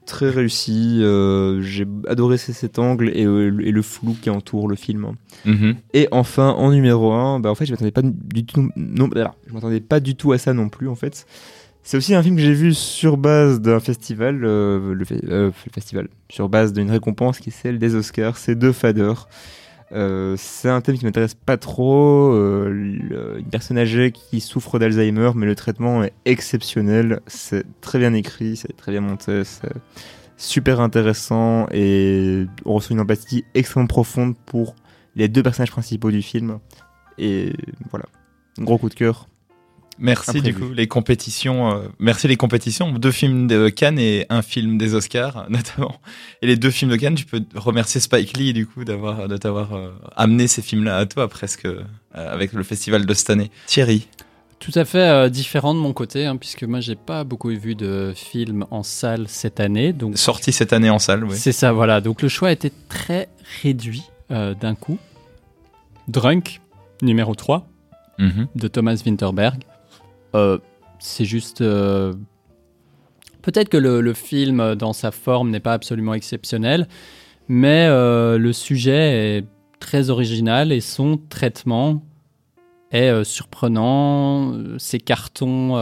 très réussi, euh, j'ai adoré cet angle et, et le flou qui entoure le film. Mhm. Et enfin, en numéro 1, bah en fait, je m'attendais pas du tout, non, voilà, je m'attendais pas du tout à ça non plus, en fait. C'est aussi un film que j'ai vu sur base d'un festival, le, le festival, sur base d'une récompense qui est celle des Oscars. C'est deux fadeurs. Euh, c'est un thème qui m'intéresse pas trop. Euh, une personne âgée qui souffre d'Alzheimer, mais le traitement est exceptionnel. C'est très bien écrit, c'est très bien monté, c'est super intéressant et on ressent une empathie extrêmement profonde pour les deux personnages principaux du film. Et voilà, gros coup de cœur. Merci du coup les compétitions. euh, merci les compétitions. Deux films de Cannes et un film des Oscars notamment. Et les deux films de Cannes, tu peux remercier Spike Lee du coup d'avoir de t'avoir euh, amené ces films-là à toi presque euh, avec le festival de cette année. Thierry. Tout à fait euh, différent de mon côté, hein, puisque moi j'ai pas beaucoup vu de films en salle cette année, donc Sorti cette année en salle, oui. c'est ça, voilà. Donc le choix était très réduit euh, d'un coup. Drunk, numéro 3, Mhm. de Thomas Winterberg. Euh, c'est juste. euh, Peut-être que le, film, euh, dans sa forme, n'est pas absolument exceptionnel, mais le sujet est très original et son traitement est surprenant. Ces cartons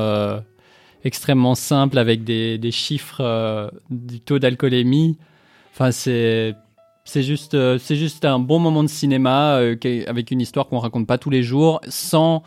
extrêmement simples avec des, chiffres du taux d'alcoolémie. Enfin, c'est. C'est juste, c'est juste un bon moment de cinéma avec une histoire qu'on raconte pas tous les jours, sans,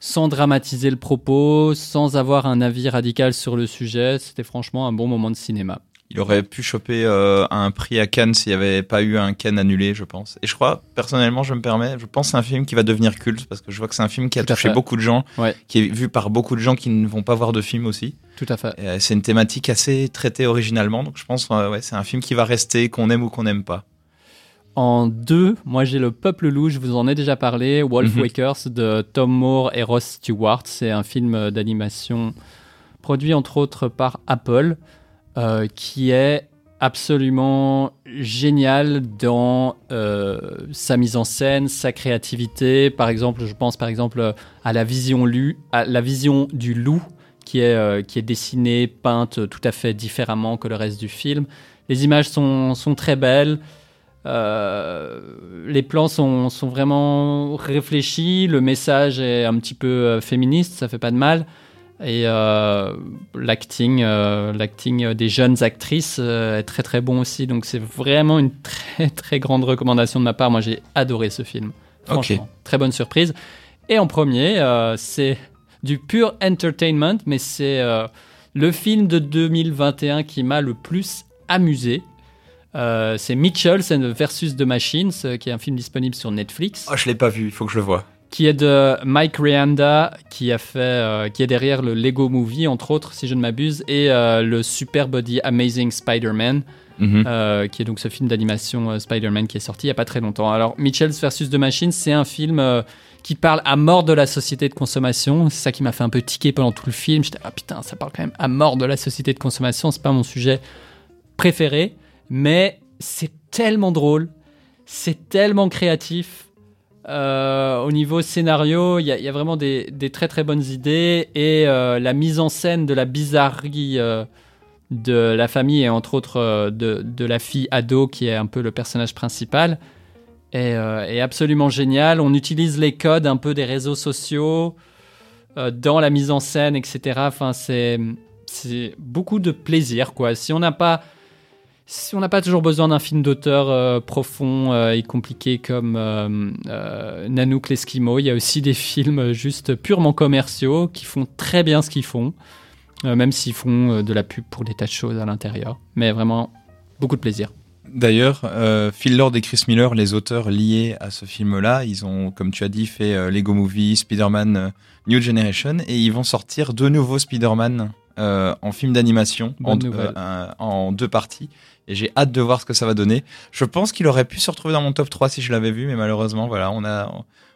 sans dramatiser le propos, sans avoir un avis radical sur le sujet. C'était franchement un bon moment de cinéma. Il aurait pu choper euh, un prix à Cannes s'il n'y avait pas eu un Cannes annulé, je pense. Et je crois, personnellement, je me permets, je pense que c'est un film qui va devenir culte parce que je vois que c'est un film qui a touché fait. beaucoup de gens, Ouais. qui est vu par beaucoup de gens qui ne vont pas voir de film aussi. Tout à fait. Euh, C'est une thématique assez traitée originalement, donc je pense euh, ouais, c'est un film qui va rester, qu'on aime ou qu'on n'aime pas. En deux, moi j'ai Le Peuple Loup, je vous en ai déjà parlé, Wolf Mhm. Wakers de Tom Moore et Ross Stewart. C'est un film d'animation produit entre autres par Apple, euh, qui est absolument génial dans euh, sa mise en scène, sa créativité. Par exemple, je pense par exemple à la vision, lu, à la vision du loup qui est, euh, qui est dessinée, peinte tout à fait différemment que le reste du film. Les images sont, sont très belles. Euh, les plans sont, sont vraiment réfléchis. Le message est un petit peu euh, féministe, ça fait pas de mal. Et euh, l'acting, euh, l'acting des jeunes actrices est très très bon aussi. Donc c'est vraiment une très très grande recommandation de ma part. Moi j'ai adoré ce film. Franchement, très bonne surprise. Et en premier, c'est du pur entertainment, mais c'est le film de 2021 qui m'a le plus amusé. Euh, c'est Mitchells and versus The Machines, euh, qui est un film disponible sur Netflix Oh, je l'ai pas vu, il faut que je le voie. qui est de Mike Rianda, qui a fait, euh, qui est derrière le Lego Movie entre autres, si je ne m'abuse, et euh, le Super Body Amazing Spider-Man, Mhm. qui est donc ce film d'animation Spider-Man qui est sorti il y a pas très longtemps. Alors Mitchells vs The Machine, c'est un film qui parle à mort de la société de consommation. C'est ça qui m'a fait un peu tiquer pendant tout le film. J'étais ah putain, ça parle quand même à mort de la société de consommation. C'est pas mon sujet préféré, mais c'est tellement drôle, c'est tellement créatif. Euh, au niveau scénario, il y, a- vraiment des, très très bonnes idées et euh, la mise en scène de la bizarrerie euh, de la famille et entre autres de, de la fille ado qui est un peu le personnage principal est, est absolument génial. On utilise les codes un peu des réseaux sociaux dans la mise en scène, etc. Enfin, c'est beaucoup de plaisir quoi. Si on n'a pas si on n'a pas toujours besoin d'un film d'auteur euh, profond euh, et compliqué comme euh, euh, Nanook l'Eskimo, il y a aussi des films juste purement commerciaux qui font très bien ce qu'ils font, même s'ils font de la pub pour des tas de choses à l'intérieur. Mais vraiment, beaucoup de plaisir. D'ailleurs, Phil Lord et Chris Miller, les auteurs liés à ce film-là, ils ont, comme tu as dit, fait Lego Movie, Spider-Man New Generation, et ils vont sortir deux nouveaux Spider-Man euh, en film d'animation, en, euh, en deux parties. Et j'ai hâte de voir ce que ça va donner. Je pense qu'il aurait pu se retrouver dans mon top 3 si je l'avais vu, mais malheureusement, voilà, on a,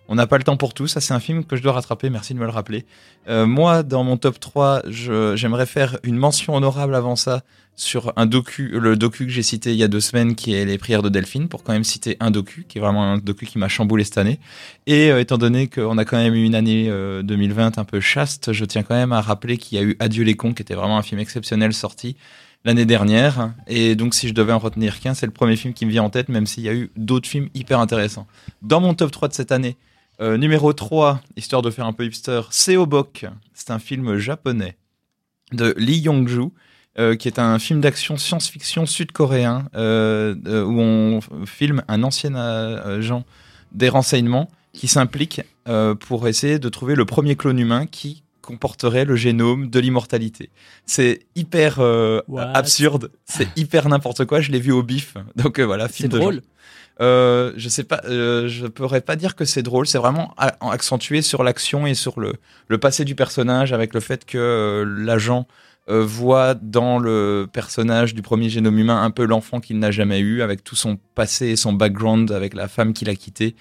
On n'a pas le temps pour tout. Ça, c'est un film que je dois rattraper. Merci de me le rappeler. Euh, moi, dans mon top 3, je- j'aimerais faire une mention honorable avant ça sur un docu, le docu que j'ai cité il y a deux semaines, qui est Les prières de Delphine, pour quand même citer un docu, qui est vraiment un docu qui m'a chamboulé cette année. Et euh, étant donné qu'on a quand même eu une année euh, 2020 un peu chaste, je tiens quand même à rappeler qu'il y a eu Adieu les cons, qui était vraiment un film exceptionnel sorti l'année dernière. Et donc, si je devais en retenir qu'un, c'est le premier film qui me vient en tête, même s'il y a eu d'autres films hyper intéressants. Dans mon top 3 de cette année, euh, numéro 3, histoire de faire un peu hipster, Seobok. C'est un film japonais de Lee Yong-ju, euh, qui est un film d'action science-fiction sud-coréen, euh, euh, où on filme un ancien agent des renseignements qui s'implique pour essayer de trouver le premier clone humain qui comporterait le génome de l'immortalité. C'est hyper absurde, c'est hyper n'importe quoi. Je l'ai vu au bif, donc voilà. C'est film de drôle. genre. Euh, je sais pas, euh, je pourrais pas dire que c'est drôle. C'est vraiment accentué sur l'action et sur le, le passé du personnage, avec le fait que euh, l'agent voit dans le personnage du premier génome humain un peu l'enfant qu'il n'a jamais eu, avec tout son passé et son background, avec la femme qu'il a quittée.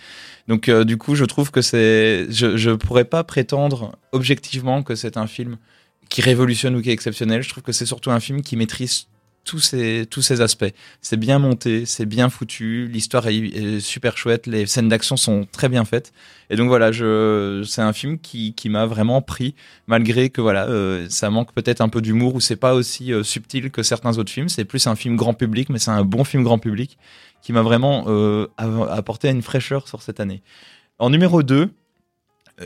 Donc euh, du coup, je trouve que c'est, je, je pourrais pas prétendre objectivement que c'est un film qui révolutionne ou qui est exceptionnel. Je trouve que c'est surtout un film qui maîtrise tous ces, tous ces aspects. C'est bien monté, c'est bien foutu, l'histoire est, super chouette, les scènes d'action sont très bien faites. Et donc voilà, je, c'est un film qui, qui m'a vraiment pris, malgré que voilà, euh, ça manque peut-être un peu d'humour ou c'est pas aussi euh, subtil que certains autres films. C'est plus un film grand public, mais c'est un bon film grand public qui m'a vraiment euh, apporté une fraîcheur sur cette année. En numéro 2,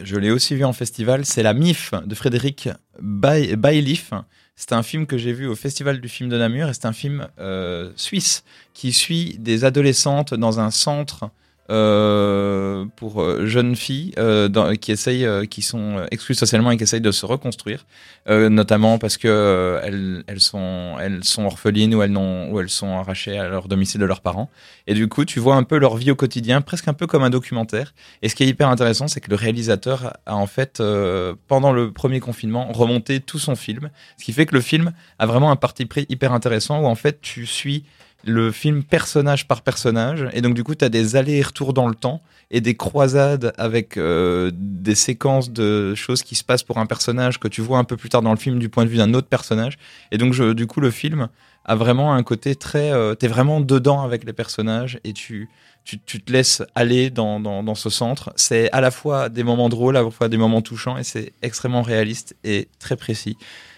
je l'ai aussi vu en festival, c'est La MIF de Frédéric Bailiff. C'est un film que j'ai vu au Festival du film de Namur et c'est un film euh, suisse qui suit des adolescentes dans un centre euh, pour euh, jeunes filles euh, qui essayent, qui sont exclues socialement et qui essayent de se reconstruire, notamment parce que elles, sont, orphelines ou elles ou elles sont arrachées à leur domicile de leurs parents. Et du coup, tu vois un peu leur vie au quotidien, presque un peu comme un documentaire. Et ce qui est hyper intéressant, c'est que le réalisateur a en fait, pendant le premier confinement, remonté tout son film, ce qui fait que le film a vraiment un parti pris hyper intéressant où en fait tu suis le film personnage par personnage et donc du coup tu as des allers et retours dans le temps et des croisades avec euh, des séquences de choses qui se passent pour un personnage que tu vois un peu plus tard dans le film du point de vue d'un autre personnage et donc du coup le film a vraiment un côté très euh, t'es vraiment dedans avec les personnages et tu tu, tu te laisses aller dans, dans, dans ce centre. C'est à la fois des moments drôles, à la fois des moments touchants, et c'est extrêmement réaliste et très précis.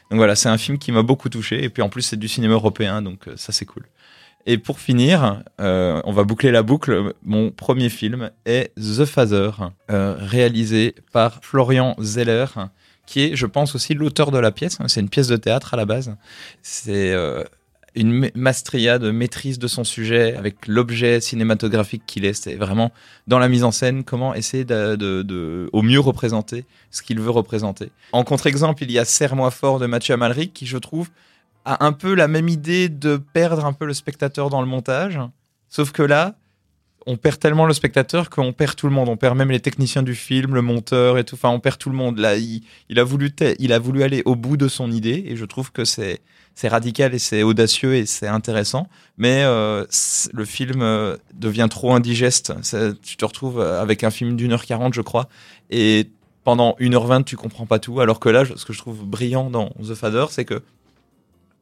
Donc voilà, c'est un film qui m'a beaucoup touché, et puis en plus c'est du cinéma européen, donc euh, ça c'est cool. Et pour finir, euh, on va boucler la boucle. Mon premier film est The Father, euh, réalisé par Florian Zeller, qui est, je pense, aussi l'auteur de la pièce. C'est une pièce de théâtre à la base. C'est euh, une ma- maestria de maîtrise de son sujet avec l'objet cinématographique qu'il est. C'est vraiment dans la mise en scène comment essayer de, de- de- au mieux représenter ce qu'il veut représenter. En contre-exemple, il y a Serre-moi fort de Mathieu Amalric qui, je trouve, un peu la même idée de perdre un peu le spectateur dans le montage. Sauf que là, on perd tellement le spectateur qu'on perd tout le monde. On perd même les techniciens du film, le monteur et tout. Enfin, on perd tout le monde. Là, il, il a voulu, il a voulu aller au bout de son idée et je trouve que c'est radical et c'est audacieux et c'est intéressant. Mais euh, le film euh, devient trop indigeste. Tu te retrouves avec un film d'une heure quarante, je crois, et pendant 1h20, tu comprends pas tout. Alors que là, ce que je trouve brillant dans The Father, c'est que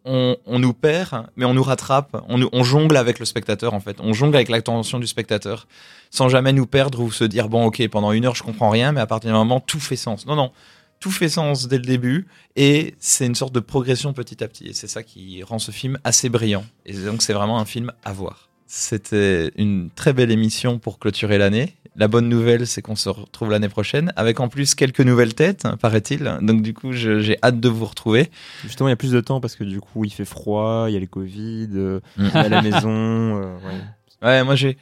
on, on nous perd, mais on nous rattrape. On, on jongle avec le spectateur, en fait. On jongle avec l'attention du spectateur, sans jamais nous perdre ou se dire bon, ok, pendant une heure, je comprends rien, mais à partir d'un moment, tout fait sens. Non, non, tout fait sens dès le début, et c'est une sorte de progression petit à petit. Et c'est ça qui rend ce film assez brillant. Et donc, c'est vraiment un film à voir. C'était une très belle émission pour clôturer l'année. La bonne nouvelle, c'est qu'on se retrouve l'année prochaine, avec en plus quelques nouvelles têtes, paraît-il. Donc du coup, j'ai hâte de vous retrouver. Justement, il y a plus de temps parce que du coup, il fait froid, il y a les Covid, euh, Mm. à la maison. euh, ouais. Ouais, moi j'ai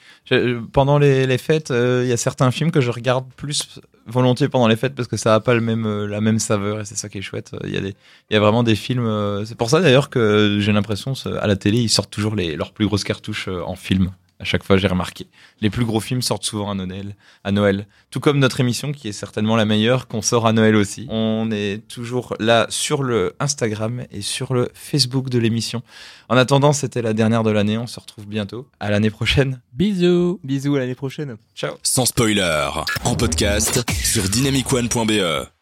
pendant les, les fêtes, euh, il y a certains films que je regarde plus volontiers pendant les fêtes parce que ça a pas le même euh, la même saveur et c'est ça qui est chouette. Il y a des il y a vraiment des films. euh, c'est pour ça d'ailleurs que j'ai l'impression à la télé ils sortent toujours les leurs plus grosses cartouches en film. À chaque fois, j'ai remarqué. Les plus gros films sortent souvent à Noël, à Noël. Tout comme notre émission, qui est certainement la meilleure, qu'on sort à Noël aussi. On est toujours là sur le Instagram et sur le Facebook de l'émission. En attendant, c'était la dernière de l'année. On se retrouve bientôt. À l'année prochaine. Bisous. Bisous à l'année prochaine. Ciao. Sans spoiler, en podcast sur dynamicone.be.